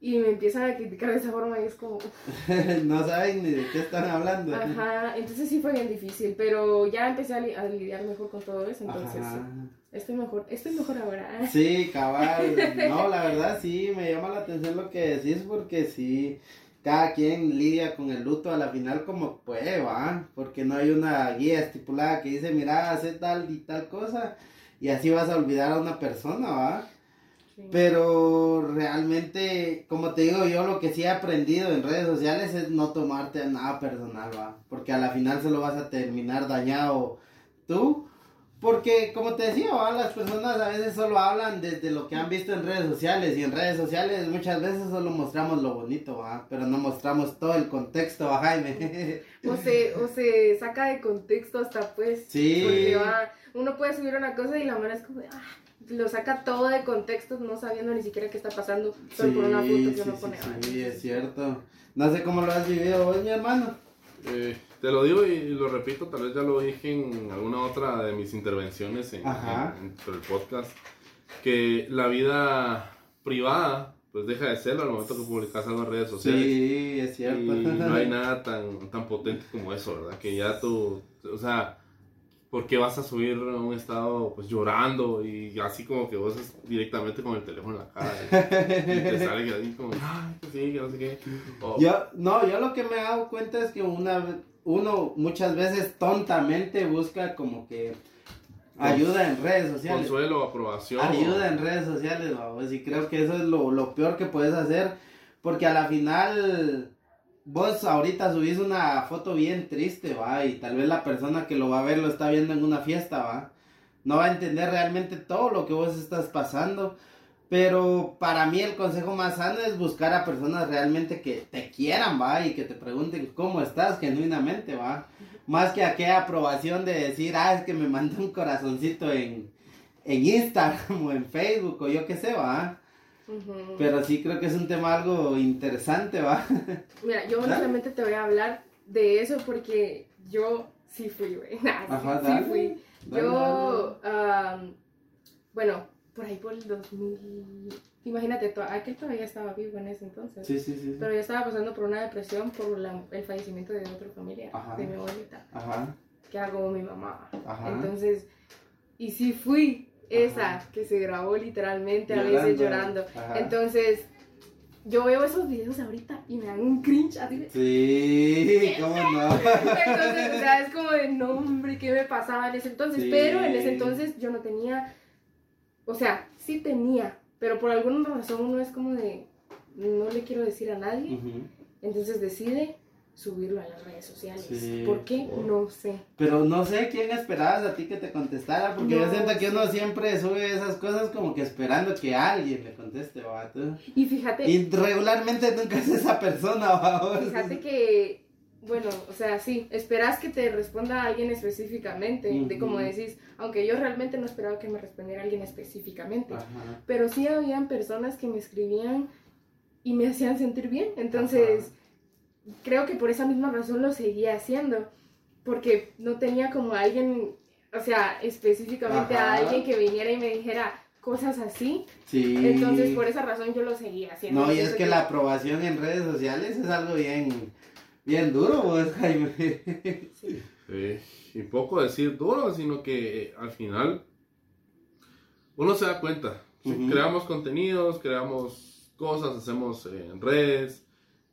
Y me empiezan a criticar de esa forma y es como, no saben ni de qué están hablando. Ajá, entonces sí fue bien difícil, pero ya empecé a, li- a lidiar mejor con todo eso, entonces Ajá. Estoy mejor, estoy mejor ahora. Sí, cabal. No, la verdad sí, me llama la atención lo que decís porque sí, cada quien lidia con el luto a la final como puede, va. Porque no hay una guía estipulada que dice, mira, hace tal y tal cosa y así vas a olvidar a una persona, va. Sí. Pero realmente, como te digo, yo lo que sí he aprendido en redes sociales es no tomarte nada personal, va. Porque a la final solo vas a terminar dañado tú. Porque, como te decía, va, las personas a veces solo hablan desde lo que han visto en redes sociales. Y en redes sociales muchas veces solo mostramos lo bonito, va. Pero no mostramos todo el contexto, va, Jaime. O se, o se saca de contexto hasta pues. Sí. Porque va, uno puede subir una cosa y la mano es como de, ah, lo saca todo de contexto, no sabiendo ni siquiera qué está pasando, solo por una foto que sí, uno sí, pone. sí, ah, es cierto. No sé cómo lo has vivido vos, mi hermano. Eh, te lo digo y lo repito, tal vez ya lo dije en alguna otra de mis intervenciones en, en- en el podcast, que la vida privada pues deja de serlo al momento que publicas algo en redes sociales. Sí, es cierto. Y no hay nada tan, tan potente como eso, ¿verdad? Que ya tú, o sea, ¿por qué vas a subir un estado pues llorando y así como que vos directamente con el teléfono en la cara? Y, y te sale así como, ay, sí, que no sé qué. O- Yo, no, yo lo que me he dado cuenta es que una, uno muchas veces tontamente busca como que Ayuda en redes sociales. consuelo, aprobación. Ayuda en redes sociales, vamos. Y creo que eso es lo, lo peor que puedes hacer. Porque a la final, vos ahorita subís una foto bien triste, va. Y tal vez la persona que lo va a ver lo está viendo en una fiesta, va. No va a entender realmente todo lo que vos estás pasando. Pero para mí el consejo más sano es buscar a personas realmente que te quieran, va. Y que te pregunten cómo estás genuinamente, va. Más que aquella aprobación de decir, ah, es que me mandó un corazoncito en, en Instagram o en Facebook o yo qué sé, va. Pero sí creo que es un tema algo interesante, va. Mira, yo honestamente te voy a hablar de eso porque yo sí fui, güey. Nah, sí- fui. Dale, Yo, am, bueno, por ahí por el 2000, imagínate, to- aquel todavía estaba vivo en ese entonces. Sí, sí, sí. Pero yo estaba pasando por una depresión por la- el fallecimiento de otra familia, Ajá. de mi abuelita, Ajá, que era como mi mamá. Ajá. Entonces, y sí fui esa que se grabó literalmente a veces llorando. Ajá. Entonces, yo veo esos videos ahorita y me dan un cringe así de... Sí, cómo no. Entonces, o sea, es como de nombre, ¿qué me pasaba en ese entonces? Sí. Pero en ese entonces yo no tenía, o sea, sí tenía, pero por alguna razón uno es como de, no le quiero decir a nadie, entonces decide subirlo a las redes sociales. Sí. ¿Por qué? No sé. Pero no sé quién esperabas a ti que te contestara, porque yo siento que uno siempre sube esas cosas como que esperando que alguien le conteste, va. tú. Y fíjate, Y regularmente nunca es esa persona, va. fíjate que, bueno, o sea, sí, esperas que te responda alguien específicamente, de como decís, aunque yo realmente no esperaba que me respondiera alguien específicamente. Ajá. pero sí habían personas que me escribían y me hacían sentir bien. Entonces, creo que por esa misma razón lo seguía haciendo, porque no tenía como alguien, o sea, específicamente a alguien que viniera y me dijera cosas así. Sí. Entonces, por esa razón yo lo seguía haciendo. No, y es que la aprobación en redes sociales es algo bien, bien duro, vos, Jaime. sí. Sí, y poco decir duro, sino que eh, al final uno se da cuenta. Creamos contenidos, creamos cosas, hacemos eh, en redes.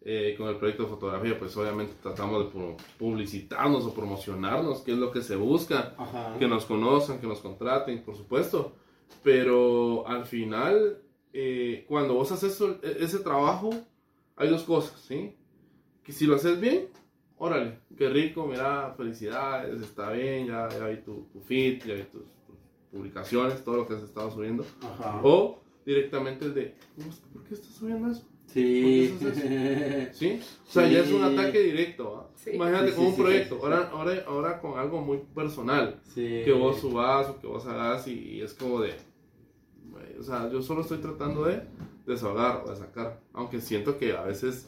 eh, con el proyecto de fotografía, pues obviamente tratamos de pu- publicitarnos o promocionarnos, que es lo que se busca. Ajá. que nos conozcan, que nos contraten, por supuesto. Pero al final, eh, cuando vos haces e- ese trabajo, hay dos cosas, ¿sí? Que si lo haces bien, órale, qué rico, mira, felicidades, está bien, ya, ya vi tu, tu feed, ya vi tus, tus publicaciones, todo lo que has estado subiendo. Ajá. O directamente el de, "No, es que ¿por qué estás subiendo eso? Sí. ¿Por ¿Sí? O sea, ya es un Sí. ataque directo, ¿va? Sí. Imagínate Sí, con sí, un sí, proyecto, sí, sí. Ahora, ahora, ahora con algo muy personal Sí. que vos subas o que vos hagas y, y es como de, o sea, yo solo estoy tratando de desahogar o de sacar, aunque siento que a veces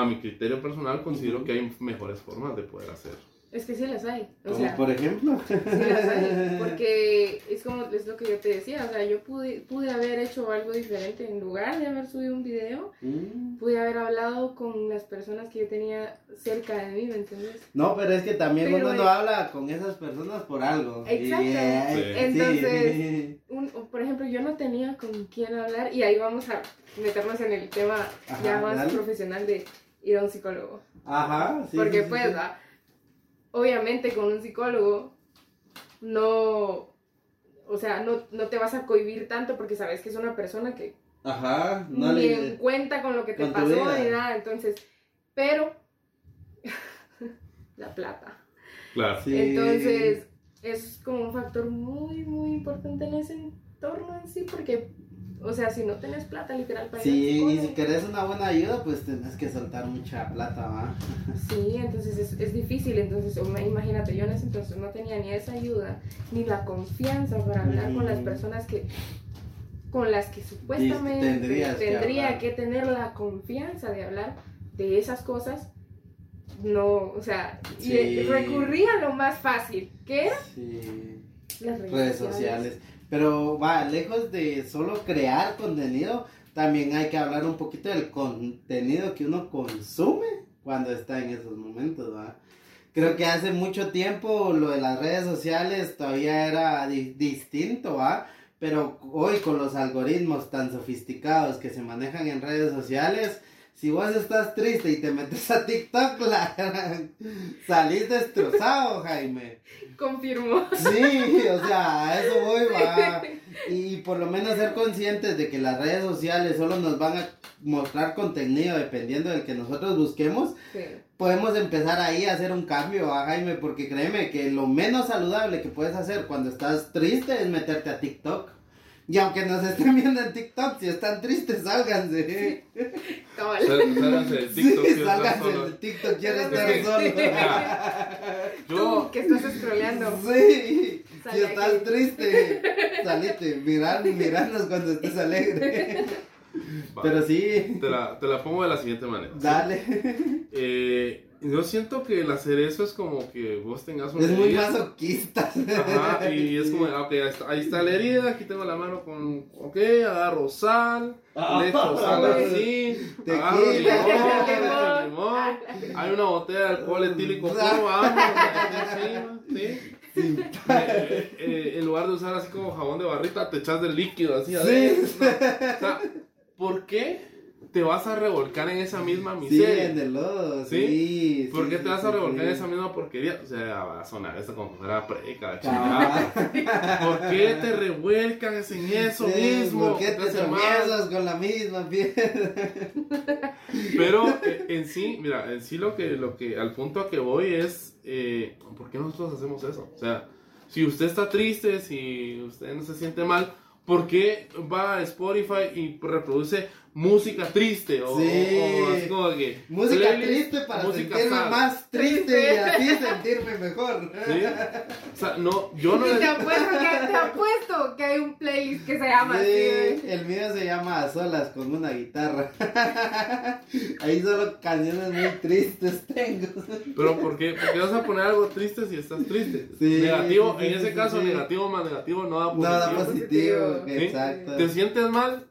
a mi criterio personal considero que hay mejores formas de poder hacer. Es que sí las hay. O Como sea, por ejemplo. Sí las hay, porque es como es lo que yo te decía, o sea, yo pude, pude haber hecho algo diferente en lugar de haber subido un video, Mm. pude haber hablado con las personas que yo tenía cerca de mí, ¿me entiendes? No, pero es que también Pero uno no habla con esas personas por algo. Exacto. Eh, sí. Entonces- Un- por ejemplo, yo no tenía con quién hablar y ahí vamos a meternos en el tema Ajá, ya más dale. profesional de ir a un psicólogo. Ajá, sí. porque sí, pues, sí. ah, obviamente con un psicólogo no, o sea, no, no te vas a cohibir tanto porque sabes que es una persona que Ajá, no ni le. en cuenta con lo que te pasó vida. ni nada, entonces, pero la plata. Claro. Sí. Entonces, es como un factor muy, muy importante en ese entorno en sí, porque, o sea, si no tenés plata literal para Sí, y si querés una buena ayuda, pues tenés que soltar mucha plata, ¿va? Sí, entonces es, es difícil, entonces imagínate, yo en ese entonces no tenía ni esa ayuda, ni la confianza para hablar con las Ujú. personas que con las que supuestamente que tendría hablar. que tener la confianza de hablar de esas cosas, no, o sea, y Sí. recurría a lo más fácil, que Sí. las redes, redes sociales. Pero va, lejos de solo crear contenido, también hay que hablar un poquito del contenido que uno consume cuando está en esos momentos, ¿va? Creo que hace mucho tiempo lo de las redes sociales todavía era di- distinto, ¿va? Pero hoy con los algoritmos tan sofisticados que se manejan en redes sociales, si vos estás triste y te metes a TikTok, la salís destrozado, Jaime. Confirmo. Sí, o sea, a eso voy, va. Y por lo menos ser conscientes de que las redes sociales solo nos van a mostrar contenido dependiendo del que nosotros busquemos, Sí. podemos empezar ahí a hacer un cambio, ¿va, Jaime, porque créeme que lo menos saludable que puedes hacer cuando estás triste es meterte a TikTok. Y aunque nos estén viendo en TikTok, si están tristes, sálganse. Sálganse del TikTok. sí, si estás sálganse del TikTok, quiero Sí. estar Sí. solo. Yo, Tú que estás scrolleando. Sí, si estás aquí. triste, salite, mirar, mirarnos cuando estés alegre. va, Pero sí, te, la, te la pongo de la siguiente manera. ¿sí? dale. Eh, yo siento que el hacer eso es como que vos tengas una Es muy herida. masoquista. Ajá, y es como, ok, ahí está, ahí está la herida, aquí tengo la mano con, ok, agarro sal, le echo sal así, agarro limón, le Limón. hay una botella de alcohol etílico puro, encima, ¿sí? Eh, eh, en lugar de usar así como jabón de barrita, te echas de líquido así adentro. ¿no? O sea, ¿por qué te vas a revolcar en esa misma Sí, miseria? en el lodo, ¿Sí? sí. ¿Por sí, qué sí, te vas a sí, revolcar sí. en esa misma porquería? O sea, va a sonar esto como fuera preca, chingada. ¿Por qué te revuelcas en eso Sí, mismo? ¿Por qué te tropiezas con la misma piedra? Pero eh, en sí, mira, en sí lo que, lo que, al punto a que voy es, eh, ¿por qué nosotros hacemos eso? O sea, si usted está triste, si usted no se siente mal, ¿por qué va a Spotify y reproduce música triste? O, Sí. o- o así como que... Música playlist, triste para música sentirme sad. más triste y así sentirme mejor. ¿Sí? O sea, no, yo no... Y te apuesto, que, te apuesto que hay un playlist que se llama así. Sí, el mío se llama A Solas con una guitarra. Ahí solo canciones muy tristes tengo. Pero ¿por qué, por qué vas a poner algo triste si estás triste? Sí, negativo, sí, en ese sí, caso, sí. negativo más negativo no da positivo. Nada positivo, ¿Sí? exacto. ¿Te sientes mal?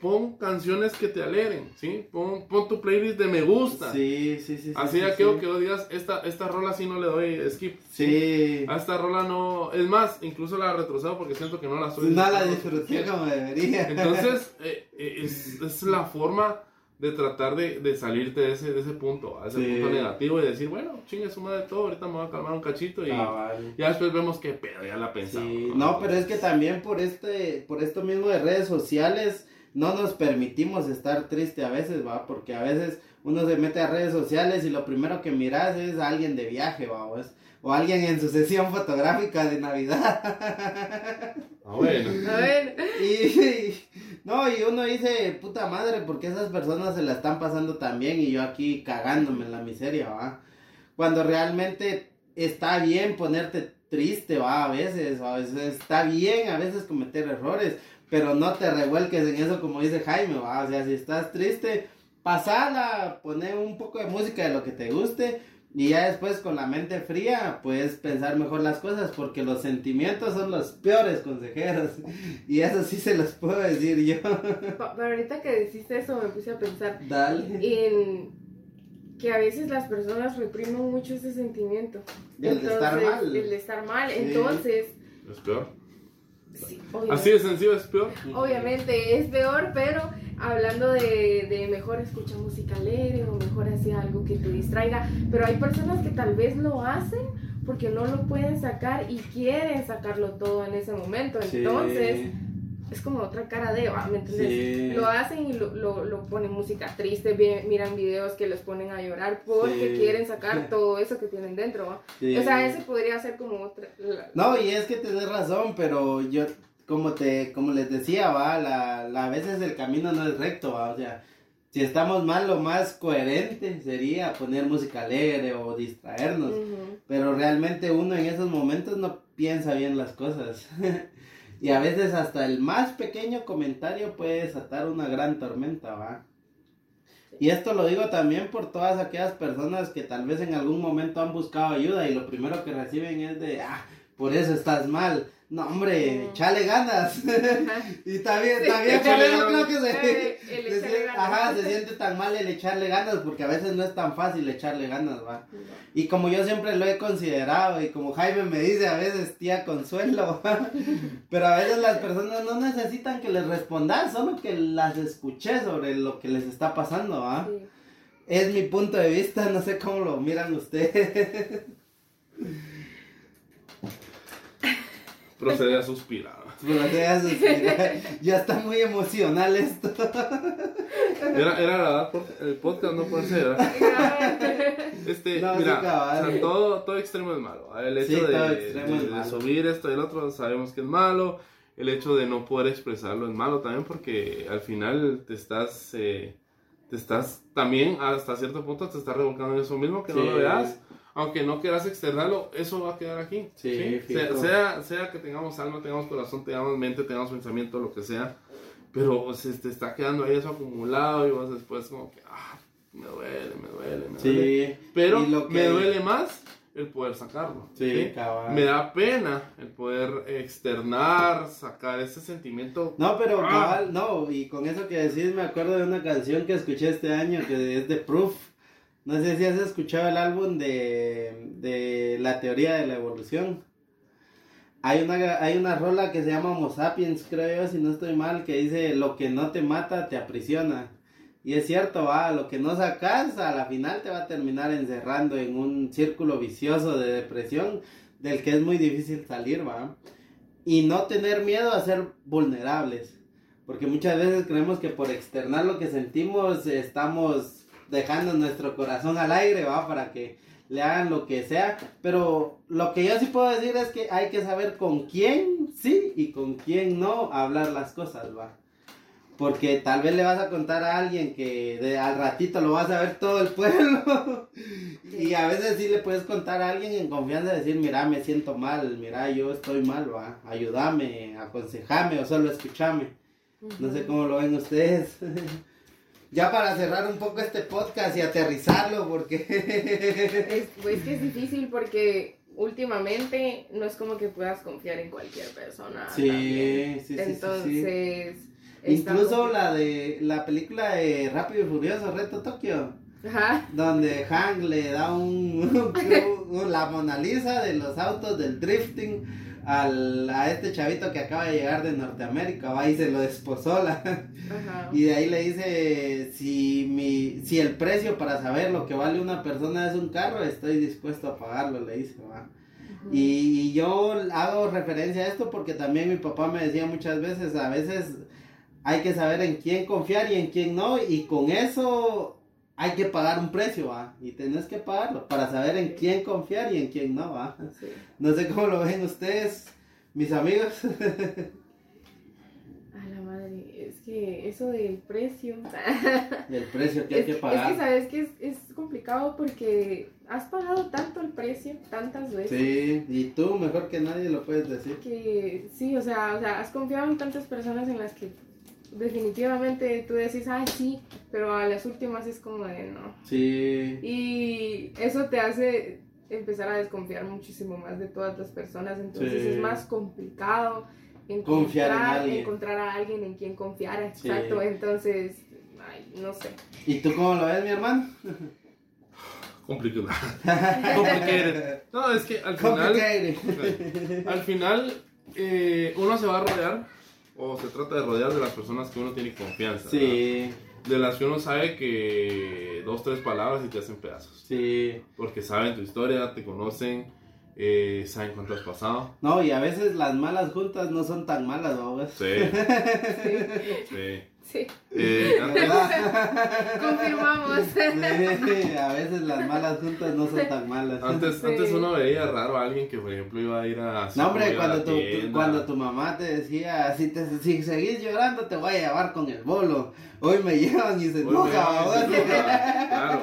Pon canciones que te alegren, ¿sí? Pon, pon tu playlist de me gusta. Sí, sí, sí. sí, Así sí, ya sí. quiero que vos digas, esta, esta rola sí no le doy skip. Sí. A esta rola no... Es más, incluso la retrocedo porque siento que no la soy. No la disfruté como debería. Entonces, eh, eh, es, es la forma de tratar de, de salirte de ese, de ese punto, a ese Sí. punto negativo y decir, bueno, chingue suma de todo, ahorita me voy a calmar un cachito y ya después vemos qué pedo, ya la pensamos. Sí, no, pero es que también por este, por esto mismo de redes sociales, no nos permitimos estar triste a veces, va, porque a veces uno se mete a redes sociales y lo primero que miras es a alguien de viaje, va, o, es- o alguien en su sesión fotográfica de Navidad. Ah, bueno. A ver, y, no, y uno dice, puta madre, porque esas personas se la están pasando tan bien y yo aquí cagándome en la miseria, va. Cuando realmente está bien ponerte triste, va, a veces, a veces está bien a veces cometer errores, pero no te revuelques en eso como dice Jaime, va, o sea, si estás triste, pasala, poné un poco de música de lo que te guste y ya después con la mente fría puedes pensar mejor las cosas porque los sentimientos son los peores consejeros y eso sí se los puedo decir yo. pero ahorita que decís eso me puse a pensar Dale. en que a veces las personas reprimen mucho ese sentimiento. El de estar mal. El de estar mal. Sí. Entonces, Es peor. Sí, Así obviamente, de sencillo es peor. obviamente es peor, pero hablando de, de mejor escucha música alegre o mejor hacer algo que te distraiga, pero hay personas que tal vez lo hacen porque no lo pueden sacar y quieren sacarlo todo en ese momento. Entonces, es como otra cara de, ah, ¿me entiendes? Sí. Lo hacen y lo, lo, lo ponen música triste, miran videos que los ponen a llorar porque Sí. quieren sacar todo eso que tienen dentro. ¿va? Sí. O sea, ese podría ser como otra... la- No, y es que tenés razón, pero yo, como te, como les decía, va, la, la- a veces el camino no es recto, va, o sea, si estamos mal, lo más coherente sería poner música alegre o distraernos, pero realmente uno en esos momentos no piensa bien las cosas. y a veces hasta el más pequeño comentario puede desatar una gran tormenta, va. Y esto lo digo también por todas aquellas personas que tal vez en algún momento han buscado ayuda y lo primero que reciben es de, ah, por eso estás mal. No, hombre, echale ganas. Y también, Sí. también por eso creo que se, el se ajá, se siente tan mal el echarle ganas, porque a veces no es tan fácil echarle ganas, va. Y como yo siempre lo he considerado, y como Jaime me dice a veces, tía Consuelo, pero a veces las personas no necesitan que les respondas, solo que las escuché sobre lo que les está pasando. Sí. Es mi punto de vista, no sé cómo lo miran ustedes. Procede a suspirar. Ya está muy emocional esto. Era, era grabar por- el podcast, no por ser. Este, No, sí, mira, cabal. o sea, todo, todo extremo es malo. El hecho Sí, de, subir esto y el otro sabemos que es malo. El hecho de no poder expresarlo es malo también porque al final te estás, eh, te estás también hasta cierto punto te estás revolcando en eso mismo que no lo veas. Aunque no quieras externarlo, eso va a quedar aquí. Sí, Sea, fijo. sea, sea que tengamos alma, tengamos corazón, tengamos mente, tengamos pensamiento, lo que sea. Pero se te está quedando ahí eso acumulado y vos después como que, ah, me duele, me duele, me duele. Sí. Pero lo que- me duele más el poder sacarlo. Sí, cabal. Me da pena el poder externar, sacar ese sentimiento. No, pero Ah. cabal, no, y con eso que decís me acuerdo de una canción que escuché este año que es de Proof. No sé si has escuchado el álbum de, de la teoría de la evolución. Hay una, hay una rola que se llama Homo creo yo, si no estoy mal, que dice lo que no te mata te aprisiona. Y es cierto, va, lo que no sacas a la final te va a terminar encerrando en un círculo vicioso de depresión del que es muy difícil salir, va. Y no tener miedo a ser vulnerables. Porque muchas veces creemos que por externar lo que sentimos estamos dejando nuestro corazón al aire, va, para que le hagan lo que sea. Pero lo que yo sí puedo decir es que hay que saber con quién sí y con quién no hablar las cosas, va. Porque tal vez le vas a contar a alguien que de, al ratito lo vas a ver todo el pueblo. y a veces sí le puedes contar a alguien en confianza, decir, mira, me siento mal, mira, yo estoy mal, va, ayúdame, aconsejame o solo escúchame. No sé cómo lo ven ustedes. ya para cerrar un poco este podcast y aterrizarlo, porque... Es, pues que es difícil porque últimamente no es como que puedas confiar en cualquier persona. Sí, también. sí, sí, sí, sí. Entonces. Incluso la de la película de Rápido y Furioso, Reto Tokio. Ajá. donde Hank le da un, un- la Mona Lisa de los autos del drifting al, a este chavito que acaba de llegar de Norteamérica, va y se lo desposó la- Ajá. y de ahí le dice si mi si el precio para saber lo que vale una persona es un carro, estoy dispuesto a pagarlo, le dice, va. Y, y yo hago referencia a esto porque también mi papá me decía muchas veces, a veces hay que saber en quién confiar y en quién no, y con eso hay que pagar un precio, ¿va? Y tenés que pagarlo para saber en quién confiar y en quién no, ¿va? Sí. No sé cómo lo ven ustedes, mis amigos. A la madre, es que eso del precio. El precio que hay es, que es pagar. que sabes que es, es complicado porque has pagado tanto el precio tantas veces. Sí, y tú mejor que nadie lo puedes decir. que sí, o sea, o sea, has confiado en tantas personas en las que definitivamente tú decís, ay, sí, pero a las últimas es como de no. Sí, Y eso te hace empezar a desconfiar muchísimo más de todas las personas, entonces Sí. es más complicado Confiar en encontrar, alguien. encontrar a alguien en quien confiar, Sí. exacto, entonces, ay, no sé. ¿y tú cómo lo ves, mi hermano? Complicado. Complicated. No, es que al final. Al final, eh, uno se va a rodear, o se trata de rodear de las personas que uno tiene confianza. Sí, ¿verdad? De las que uno sabe que dos, tres palabras y te hacen pedazos. sí. Porque saben tu historia, te conocen, eh, saben cuánto has pasado. No, y a veces las malas juntas no son tan malas, ¿no? Sí, sí. Sí, Eh, antes- confirmamos. Sí, a veces las malas juntas no son tan malas. Antes, Sí. antes uno veía raro a alguien que, por ejemplo, iba a ir a... No, hombre, cuando tu, tu- cuando tu mamá te decía, si, te, si seguís llorando te voy a llevar con el bolo. Hoy me llevan y se enoja. Claro,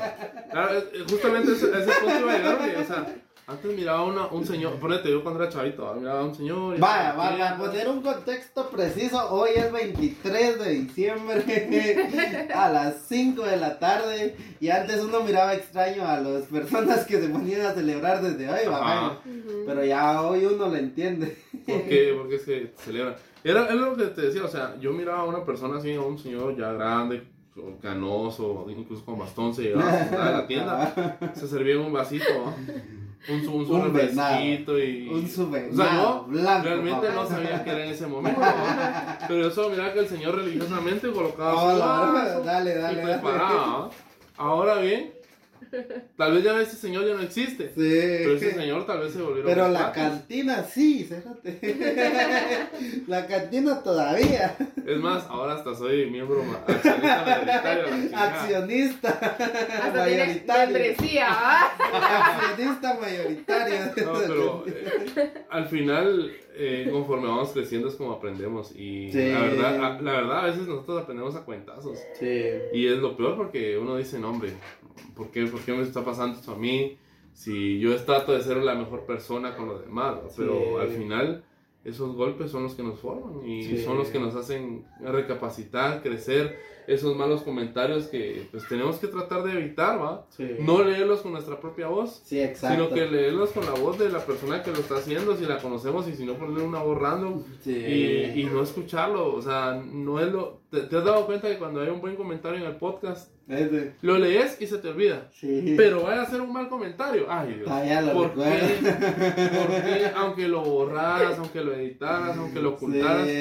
claro, es- justamente ese, ese punto iba a llegar, o sea, Antes miraba una, un señor, ponete yo cuando era chavito, miraba a un señor. y Vaya, vaya, a viendo. poner un contexto preciso, hoy es 23 de diciembre a las 5 de la tarde y antes uno miraba extraño a las personas que se ponían a celebrar desde hoy, Ajá. pero ya hoy uno lo entiende. ¿Por qué? Porque se celebra. Era, era lo que te decía, o sea, yo miraba a una persona así, a un señor ya grande, canoso, incluso con bastón, se llegaba a la tienda, se servía en un vasito, ¿no? Un, un, Un refresquito y... Un O sea, subvenado blanco. realmente papá. no sabía que era en ese momento, ¿no? pero yo solo miraba que el señor religiosamente colocaba su vaso dale, y dale, dale. ¿no? Ahora bien, tal vez ya ese señor ya no existe, pero ese Sí. señor tal vez se volvió Pero la cantina sí, fíjate. la cantina todavía. Es más, ahora hasta soy miembro accionista mayoritario. Accionista Hasta tiene mayoritario. membresía, ¿ah? Accionista mayoritario. No, pero eh, al final, eh, conforme vamos creciendo es como aprendemos. Y Sí. la, verdad, a, la verdad, a veces nosotros aprendemos a cuentazos. Sí. Y es lo peor porque uno dice, no, hombre, ¿por qué, ¿por qué me está pasando esto a mí? Si yo trato de ser la mejor persona con los demás, ¿no? pero Sí. al final esos golpes son los que nos forman y Sí. son los que nos hacen recapacitar, crecer. Esos malos comentarios que pues tenemos que tratar de evitar, ¿va? Sí. No leerlos con nuestra propia voz, Sí, sino que leerlos con la voz de la persona que lo está haciendo, si la conocemos y si no ponerle una voz random y, y no escucharlo. O sea, no es lo. ¿Te, te has dado cuenta que cuando hay un buen comentario en el podcast, Lo lees y se te olvida? Sí. Pero vaya a ser un mal comentario. Ay, Dios. Ah, ya lo ¿Por qué? recuerdo. ¿Por qué? Aunque lo borraras, aunque lo editaras, aunque lo ocultaras, Sí.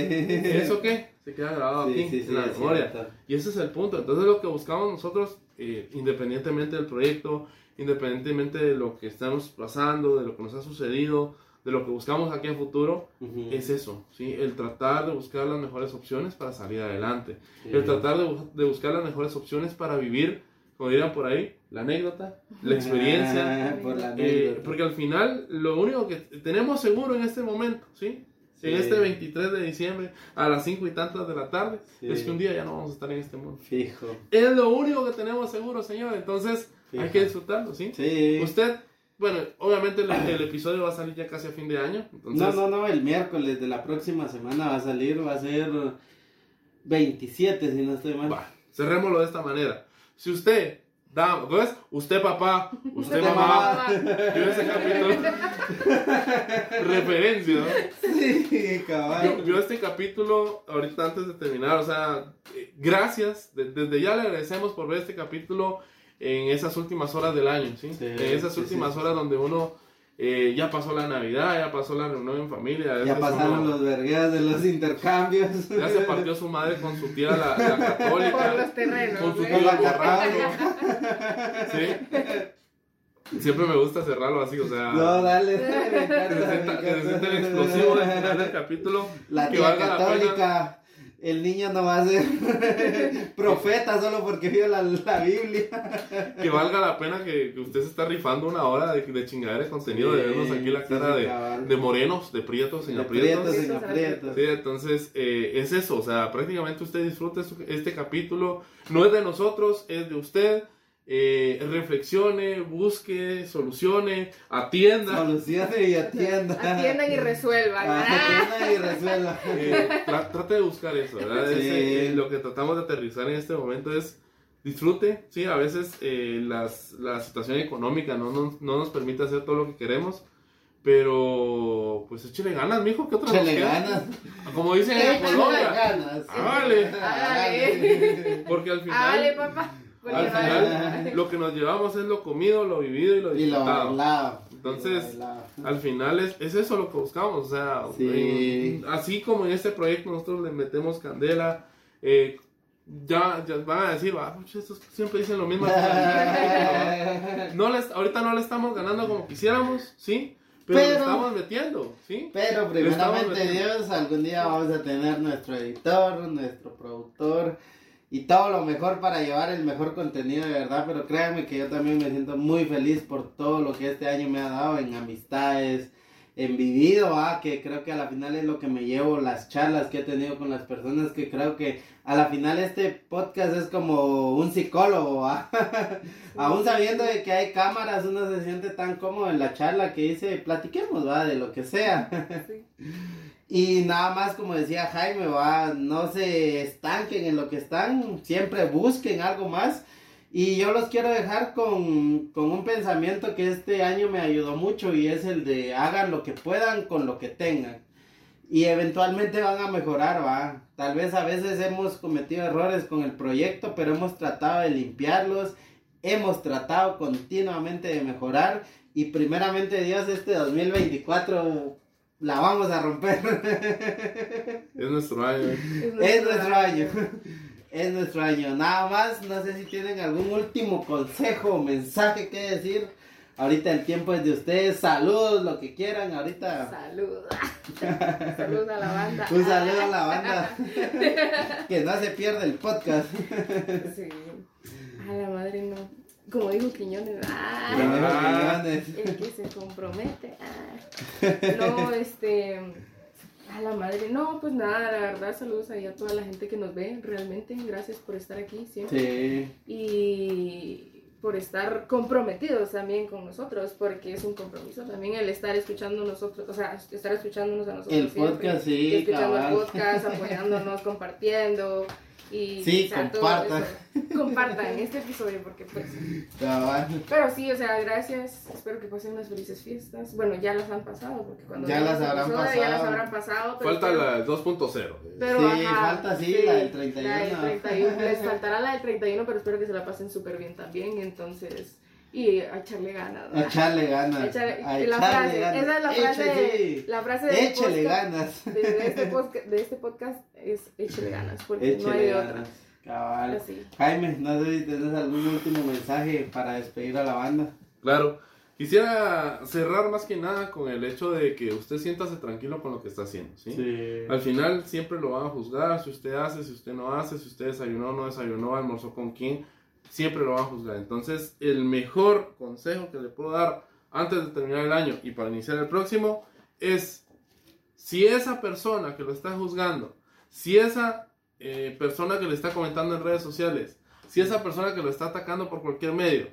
¿eso qué? Se queda grabado Sí, aquí en la memoria. Y ese es el punto. Entonces lo que buscamos nosotros, eh, independientemente del proyecto, independientemente de lo que estamos pasando, de lo que nos ha sucedido, de lo que buscamos aquí en futuro, Ujú. es eso, ¿sí? El tratar de buscar las mejores opciones para salir adelante. Sí. El tratar de, de buscar las mejores opciones para vivir, como dirían por ahí, la anécdota, la experiencia. Ah, por la eh, porque al final, lo único que tenemos seguro en este momento, ¿sí? Sí. En este 23 de diciembre, a las 5 y tantas de la tarde, Sí. es que un día ya no vamos a estar en este mundo. Fijo. Es lo único que tenemos seguro, señor. Entonces, hay Fija. que disfrutarlo, ¿sí? Sí. Usted, bueno, obviamente el, el episodio va a salir ya casi a fin de año. Entonces, No, no, no, el miércoles de la próxima semana va a salir, va a ser 27, si no estoy mal. Va, cerrémoslo de esta manera. Si usted, da, ¿cómo es? Usted papá, usted mamá, vio ese capítulo, referencia, ¿no? Sí, caballo. vio este capítulo ahorita antes de terminar, o sea, eh, gracias, de- desde ya le agradecemos por ver este capítulo en esas últimas horas del año, ¿sí? Sí, en esas sí, últimas sí. horas donde uno eh, ya pasó la Navidad, ya pasó la reunión en familia, Ya pasaron uno- los vergueas de los intercambios. ya se partió su madre con su tía la, la Por católica. los terrenos. Con su ¿eh? La tía católica. Sí. Siempre me gusta cerrarlo así, o sea. No, dale, dale, que se sienta, que el explosivo del final del capítulo. La que tía valga la pena- católica. El niño no va a ser profeta solo porque vio la, la Biblia. que valga la pena que, que usted se está rifando una hora de, de chingadera de contenido, de vernos aquí la Sí, cara sí, de, de morenos, de prietos, sin De aprietos. Sí, entonces eh, es eso, o sea, prácticamente usted disfruta su- este capítulo, no es de nosotros, es de usted, eh, reflexione, busque, solucione, atienda, Solucione y atienda. Atiendan y resuelvan. Ah, Atienda y resuelva. eh, tra- trate de buscar eso, ¿verdad? Sí. Eh, lo que tratamos de aterrizar en este momento es disfrute, sí, a veces eh, las, la situación económica no, nos- no nos permite hacer todo lo que queremos, pero pues échale ganas, mijo, ¿qué otra nos Échale ganas. Como dicen en Échale Colombia, ganas. Hágale. Hágale. porque al final, Hágale, papá. Al final lo que nos llevamos es lo comido, lo vivido y lo Y lo disfrutado. Entonces, lo. Al final es, es eso lo que buscamos, o sea, Sí. en- así como en este proyecto nosotros le metemos candela, eh, ya, ya van a decir, "Ah, pucha, estos siempre dicen lo mismo. no les, ahorita no le estamos ganando como quisiéramos, ¿sí? Pero, Pero- estamos metiendo, ¿sí? Pero primeramente metiendo. Dios, algún día vamos a tener nuestro editor, nuestro productor y todo lo mejor para llevar el mejor contenido de verdad. Pero créanme que yo también me siento muy feliz por todo lo que este año me ha dado en amistades, envidido, ¿va? que creo que a la final es lo que me llevo, las charlas que he tenido con las personas, que creo que a la final este podcast es como un psicólogo, ¿va? aún sabiendo de que hay cámaras, uno se siente tan cómodo en la charla que dice, platiquemos, va, de lo que sea. Sí. Y nada más, como decía Jaime, va, no se estanquen en lo que están, siempre busquen algo más. Y yo los quiero dejar con, con un pensamiento que este año me ayudó mucho y es el de hagan lo que puedan con lo que tengan. Y eventualmente van a mejorar, va. Tal vez a veces hemos cometido errores con el proyecto, pero hemos tratado de limpiarlos, hemos tratado continuamente de mejorar y primeramente Dios este 2024 la vamos a romper. Es nuestro año. es nuestro año. Es nuestro año. Nada más, no sé si tienen algún último consejo o mensaje que decir. Ahorita el tiempo es de ustedes. Saludos, lo que quieran. Ahorita Salud. Salud a la banda. un saludo a la banda. que no se pierda el podcast. Sí. A la madre no. Como dijo Quiñones. ah, Ah. el que se compromete. ah. No, este. A la madre. No, pues nada, la verdad, saludos ahí a toda la gente que nos ve. Realmente, gracias por estar aquí siempre. Sí. y por estar comprometidos también con nosotros, porque es un compromiso también el estar escuchando nosotros, o sea, estar escuchándonos a nosotros. El podcast, sí, escuchando cabal. el podcast, apoyándonos, compartiendo. Y, Sí, o sea, compartan. eso. Compartan este episodio, porque pues. Pero sí, o sea, gracias. Espero que pasen unas felices fiestas. Bueno, ya las han pasado, porque cuando Ya las habrán episodio, Ya las pasado. habrán pasado. pero Falta espero- la del 2.0. pero, Sí, falta, sí, la del 31. La del 31. Les faltará la del 31, pero espero que se la pasen súper bien también. Entonces, y a echarle ganas. A echarle ganas. A echarle- a la echarle frase, ganas. esa es la frase, sí. la frase del Échele podcast, ganas. de, de este podcast, de este podcast es échele ganas, porque no hay de ganas. otra. Cabal. Así. Jaime, no sé si tenés algún último mensaje para despedir a la banda. Claro. Quisiera cerrar más que nada con el hecho de que usted siéntase tranquilo con lo que está haciendo, ¿sí? Al final siempre lo van a juzgar, si usted hace, si usted no hace, si usted desayunó, no desayunó, almorzó con quién, siempre lo van a juzgar. Entonces, el mejor consejo que le puedo dar antes de terminar el año y para iniciar el próximo es, si esa persona que lo está juzgando, si esa eh, persona que le está comentando en redes sociales, si esa persona que lo está atacando por cualquier medio,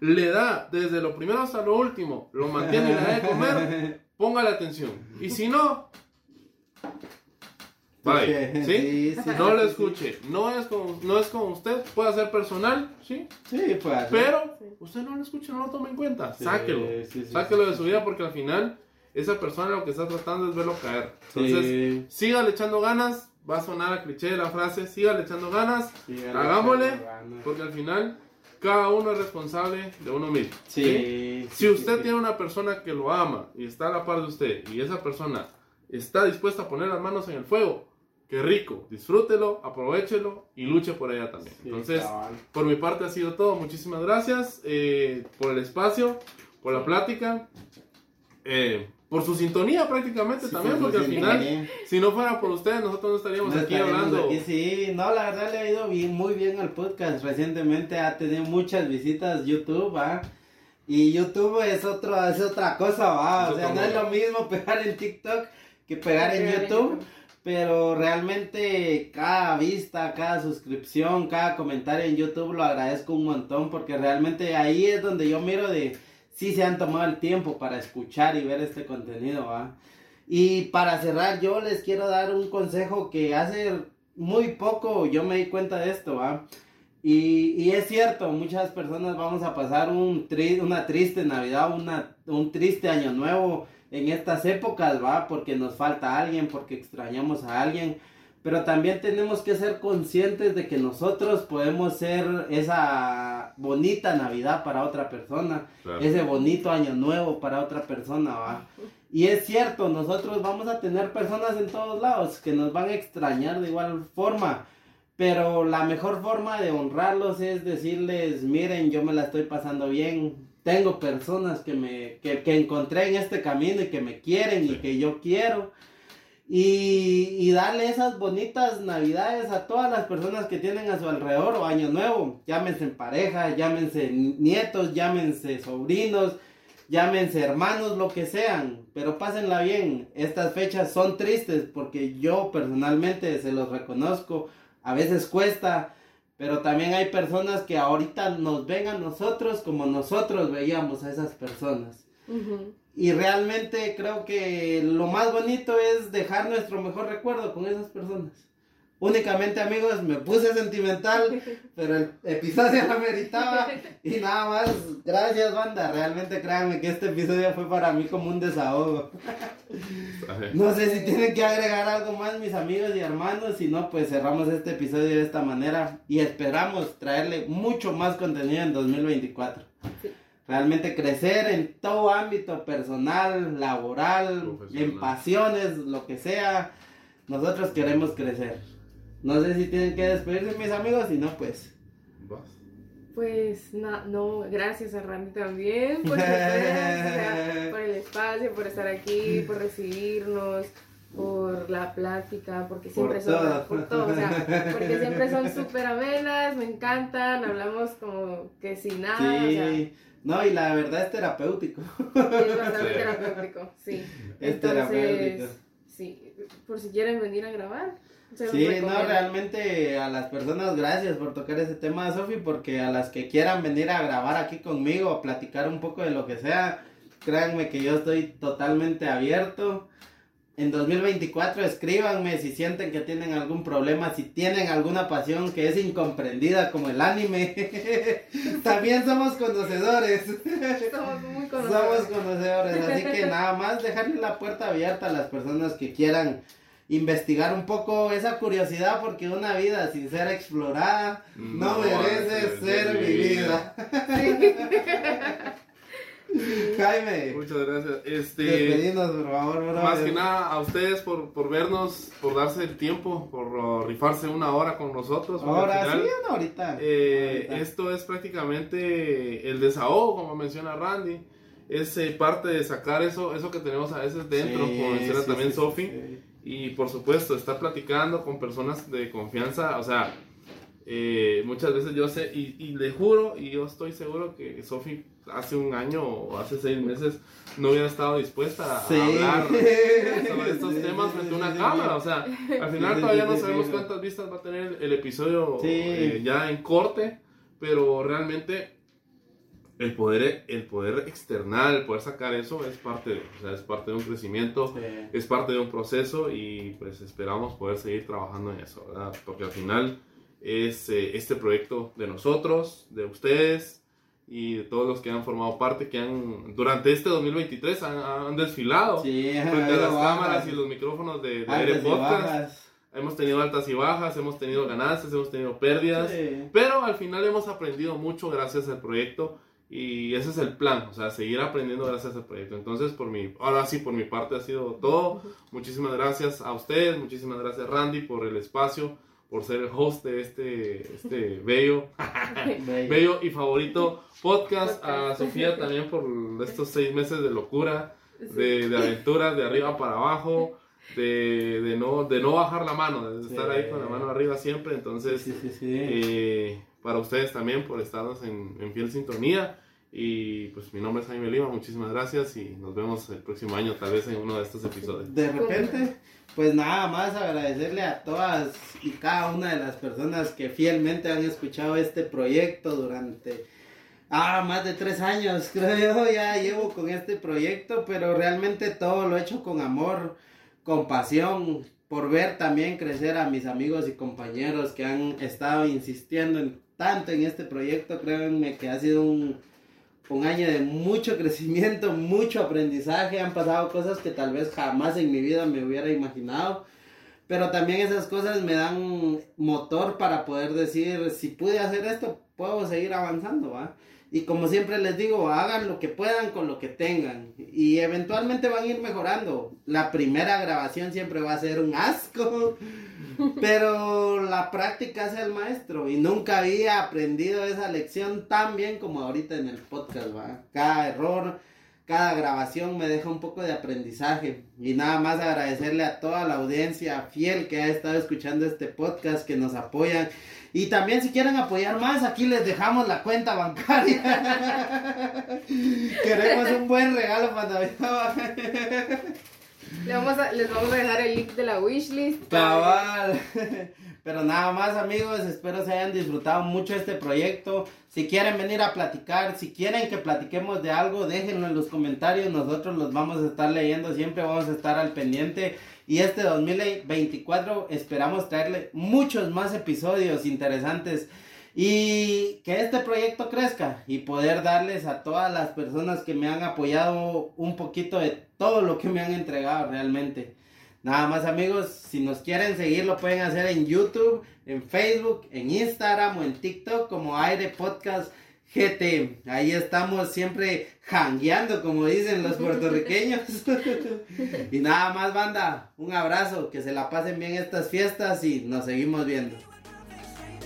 le da desde lo primero hasta lo último, lo mantiene y le da de comer, póngale atención. Y si no, bye. ¿Sí? sí, sí, No lo sí, escuche. No es con, no es con usted, puede ser personal, ¿sí? Sí, pues. Pero usted no lo escuche, no lo tome en cuenta. Sí, Sáquelo. sí, sí, Sáquelo sí, de su sí. vida porque al final esa persona lo que está tratando es verlo caer. Entonces, Sí, sígale echando ganas. Va a sonar a cliché la frase, sígale echando ganas. sí, Hagámosle, echando ganas. porque al final cada uno es responsable de uno mismo. ¿sí? Sí, Si usted sí, tiene una persona que lo ama y está a la par de usted y esa persona está dispuesta a poner las manos en el fuego, qué rico, disfrútelo, aprovechelo y luche por ella también. sí, Entonces, cabal. por mi parte ha sido todo. Muchísimas gracias eh, por el espacio, por la plática, eh, por su sintonía prácticamente Sí, también, porque al final, si no fuera por ustedes, nosotros no estaríamos No aquí estaríamos hablando. aquí, sí, no, la verdad le ha ido bien, muy bien al podcast. Recientemente ha tenido muchas visitas YouTube, ¿va? Y YouTube es otro, es otra cosa, ¿va? O sea, no es lo mismo pegar en TikTok que Pegar en YouTube. Pero realmente cada vista, cada suscripción, cada comentario en YouTube lo agradezco un montón porque realmente ahí es donde yo miro de si se han tomado el tiempo para escuchar y ver este contenido, ¿va? Y para cerrar, yo les quiero dar un consejo que hace muy poco yo me di cuenta de esto, ¿va? Y, y es cierto, muchas personas vamos a pasar un tri- una triste Navidad, una, un triste año nuevo en estas épocas, ¿va? Porque nos falta alguien, porque extrañamos a alguien. Pero también tenemos que ser conscientes de que nosotros podemos ser esa bonita Navidad para otra persona, Claro. ese bonito año nuevo para otra persona, ¿va? Y es cierto, nosotros vamos a tener personas en todos lados que nos van a extrañar de igual forma. Pero la mejor forma de honrarlos es decirles, miren, yo me la estoy pasando bien. Tengo personas que me que, que encontré en este camino y que me quieren y que yo quiero. Y, y darle esas bonitas navidades a todas las personas que tienen a su alrededor o año nuevo. Llámense en pareja, llámense nietos, llámense sobrinos, llámense hermanos, lo que sean, pero pásenla bien. Estas fechas son tristes porque yo personalmente se los reconozco, a veces cuesta, pero también hay personas que ahorita nos ven a nosotros como nosotros veíamos a esas personas. Y realmente creo que lo más bonito es dejar nuestro mejor recuerdo con esas personas. Únicamente amigos, me puse sentimental, pero el episodio lo meritaba. Y nada más, gracias banda, realmente créanme que este episodio fue para mí como un desahogo. No sé si tienen que agregar algo más mis amigos y hermanos, si no pues cerramos este episodio de esta manera y esperamos traerle mucho más contenido en 2024. Sí. Realmente crecer en todo ámbito personal, laboral, en pasiones, lo que sea. Nosotros queremos crecer. No sé si tienen que despedirse mis amigos, si no pues. Vas. Pues na- no, gracias a Randy también por, sea, por el espacio, por estar aquí, por recibirnos, por la plática, porque siempre Por son, todo. por todo, o sea, porque siempre son súper amenas, me encantan, hablamos como que sin nada, o sea, Sí. No, y la verdad es terapéutico. es bastante Sí. terapéutico, sí. Es terapéutico. sí, por si quieren venir a grabar. Sí, no, realmente a las personas gracias por tocar ese tema, Sofi, porque a las que quieran venir a grabar aquí conmigo, a platicar un poco de lo que sea, créanme que yo estoy totalmente abierto. En 2024 escríbanme si sienten que tienen algún problema, si tienen alguna pasión que es incomprendida como el anime. También somos conocedores. Somos muy Somos conocidos. conocedores, así que nada más dejarle la puerta abierta a las personas que quieran investigar un poco esa curiosidad porque una vida sin ser explorada no, No merece ser vivida. Jaime, Muchas gracias. Este, por favor, bro. más que nada a ustedes por, por vernos, por darse el tiempo, por uh, rifarse una hora con nosotros. Ahora sí, no, ahorita. eh, Ahorita. esto es prácticamente el desahogo, como menciona Randy. Es eh, parte de sacar eso, eso que tenemos a veces dentro, Sí, como menciona sí, también Sofi. Y por supuesto, estar platicando con personas de confianza, o sea, eh, muchas veces yo sé, y, y le juro, y yo estoy seguro que Sofi hace un año o hace seis meses no hubiera estado dispuesta a Sí. hablar sobre estos Sí, temas frente a una cámara. O sea, al final Sí, todavía no sabemos cuántas vistas va a tener el episodio eh, ya en corte, pero realmente el poder, el poder externar, el poder sacar eso es parte, de, o sea, es parte de un crecimiento Sí. es parte de un proceso y pues esperamos poder seguir trabajando en eso, ¿verdad? Porque al final es eh, este proyecto de nosotros, de ustedes y de todos los que han formado parte, que han durante este 2023 han, han desfilado Sí, frente a las bajas, cámaras y los micrófonos de, de Aire Podcast. Hemos tenido altas y bajas, hemos tenido ganancias, hemos tenido pérdidas. Sí. Pero al final hemos aprendido mucho gracias al proyecto y ese es el plan, o sea, seguir aprendiendo gracias al proyecto. Entonces, por mi, ahora sí, por mi parte ha sido todo. Muchísimas gracias a ustedes, muchísimas gracias Randy por el espacio, por ser el host de este, este bello, Bello. y favorito podcast. A. Sofía también por estos seis meses de locura, de, de aventuras, de arriba para abajo. De, de no, de no bajar la mano, de estar Sí. ahí con la mano arriba siempre. Entonces, Sí, sí, sí. eh, para ustedes también por estarnos en, en fiel sintonía. Y pues mi nombre es Jaime Lima, muchísimas gracias y nos vemos el próximo año, tal vez en uno de estos episodios. De repente, pues nada más agradecerle a todas y cada una de las personas que fielmente han escuchado este proyecto durante ah, más de tres años, creo yo, ya llevo con este proyecto, pero realmente todo lo he hecho con amor, con pasión, por ver también crecer a mis amigos y compañeros que han estado insistiendo en, tanto en este proyecto, créanme que ha sido un, un año de mucho crecimiento, mucho aprendizaje, han pasado cosas que tal vez jamás en mi vida me hubiera imaginado, pero también esas cosas me dan motor para poder decir, si pude hacer esto, puedo seguir avanzando, ¿va? Y como siempre les digo, hagan lo que puedan con lo que tengan. Y eventualmente van a ir mejorando. La primera grabación siempre va a ser un asco. Pero la práctica hace al maestro. Y nunca había aprendido esa lección tan bien como ahorita en el podcast, ¿va? Cada error, cada grabación me deja un poco de aprendizaje. Y nada más agradecerle a toda la audiencia fiel que ha estado escuchando este podcast, que nos apoyan. Y también si quieren apoyar más, aquí les dejamos la cuenta bancaria. Queremos un buen manda. Le vamos a- les vamos a dejar el link de la wishlist. Cabal. Pero nada más amigos, espero se hayan disfrutado mucho este proyecto. Si quieren venir a platicar, si quieren que platiquemos de algo, déjenlo en los comentarios. Nosotros los vamos a estar leyendo, siempre vamos a estar al pendiente. Y este 2024 esperamos traerle muchos más episodios interesantes. Y que este proyecto crezca y poder darles a todas las personas que me han apoyado un poquito de todo lo que me han entregado realmente. Nada más amigos, si nos quieren seguir lo pueden hacer en YouTube, en Facebook, en Instagram o en TikTok como Aire Podcast GT. Ahí estamos siempre jangueando como dicen los puertorriqueños. y nada más banda, un abrazo, que se la pasen bien estas fiestas y nos seguimos viendo.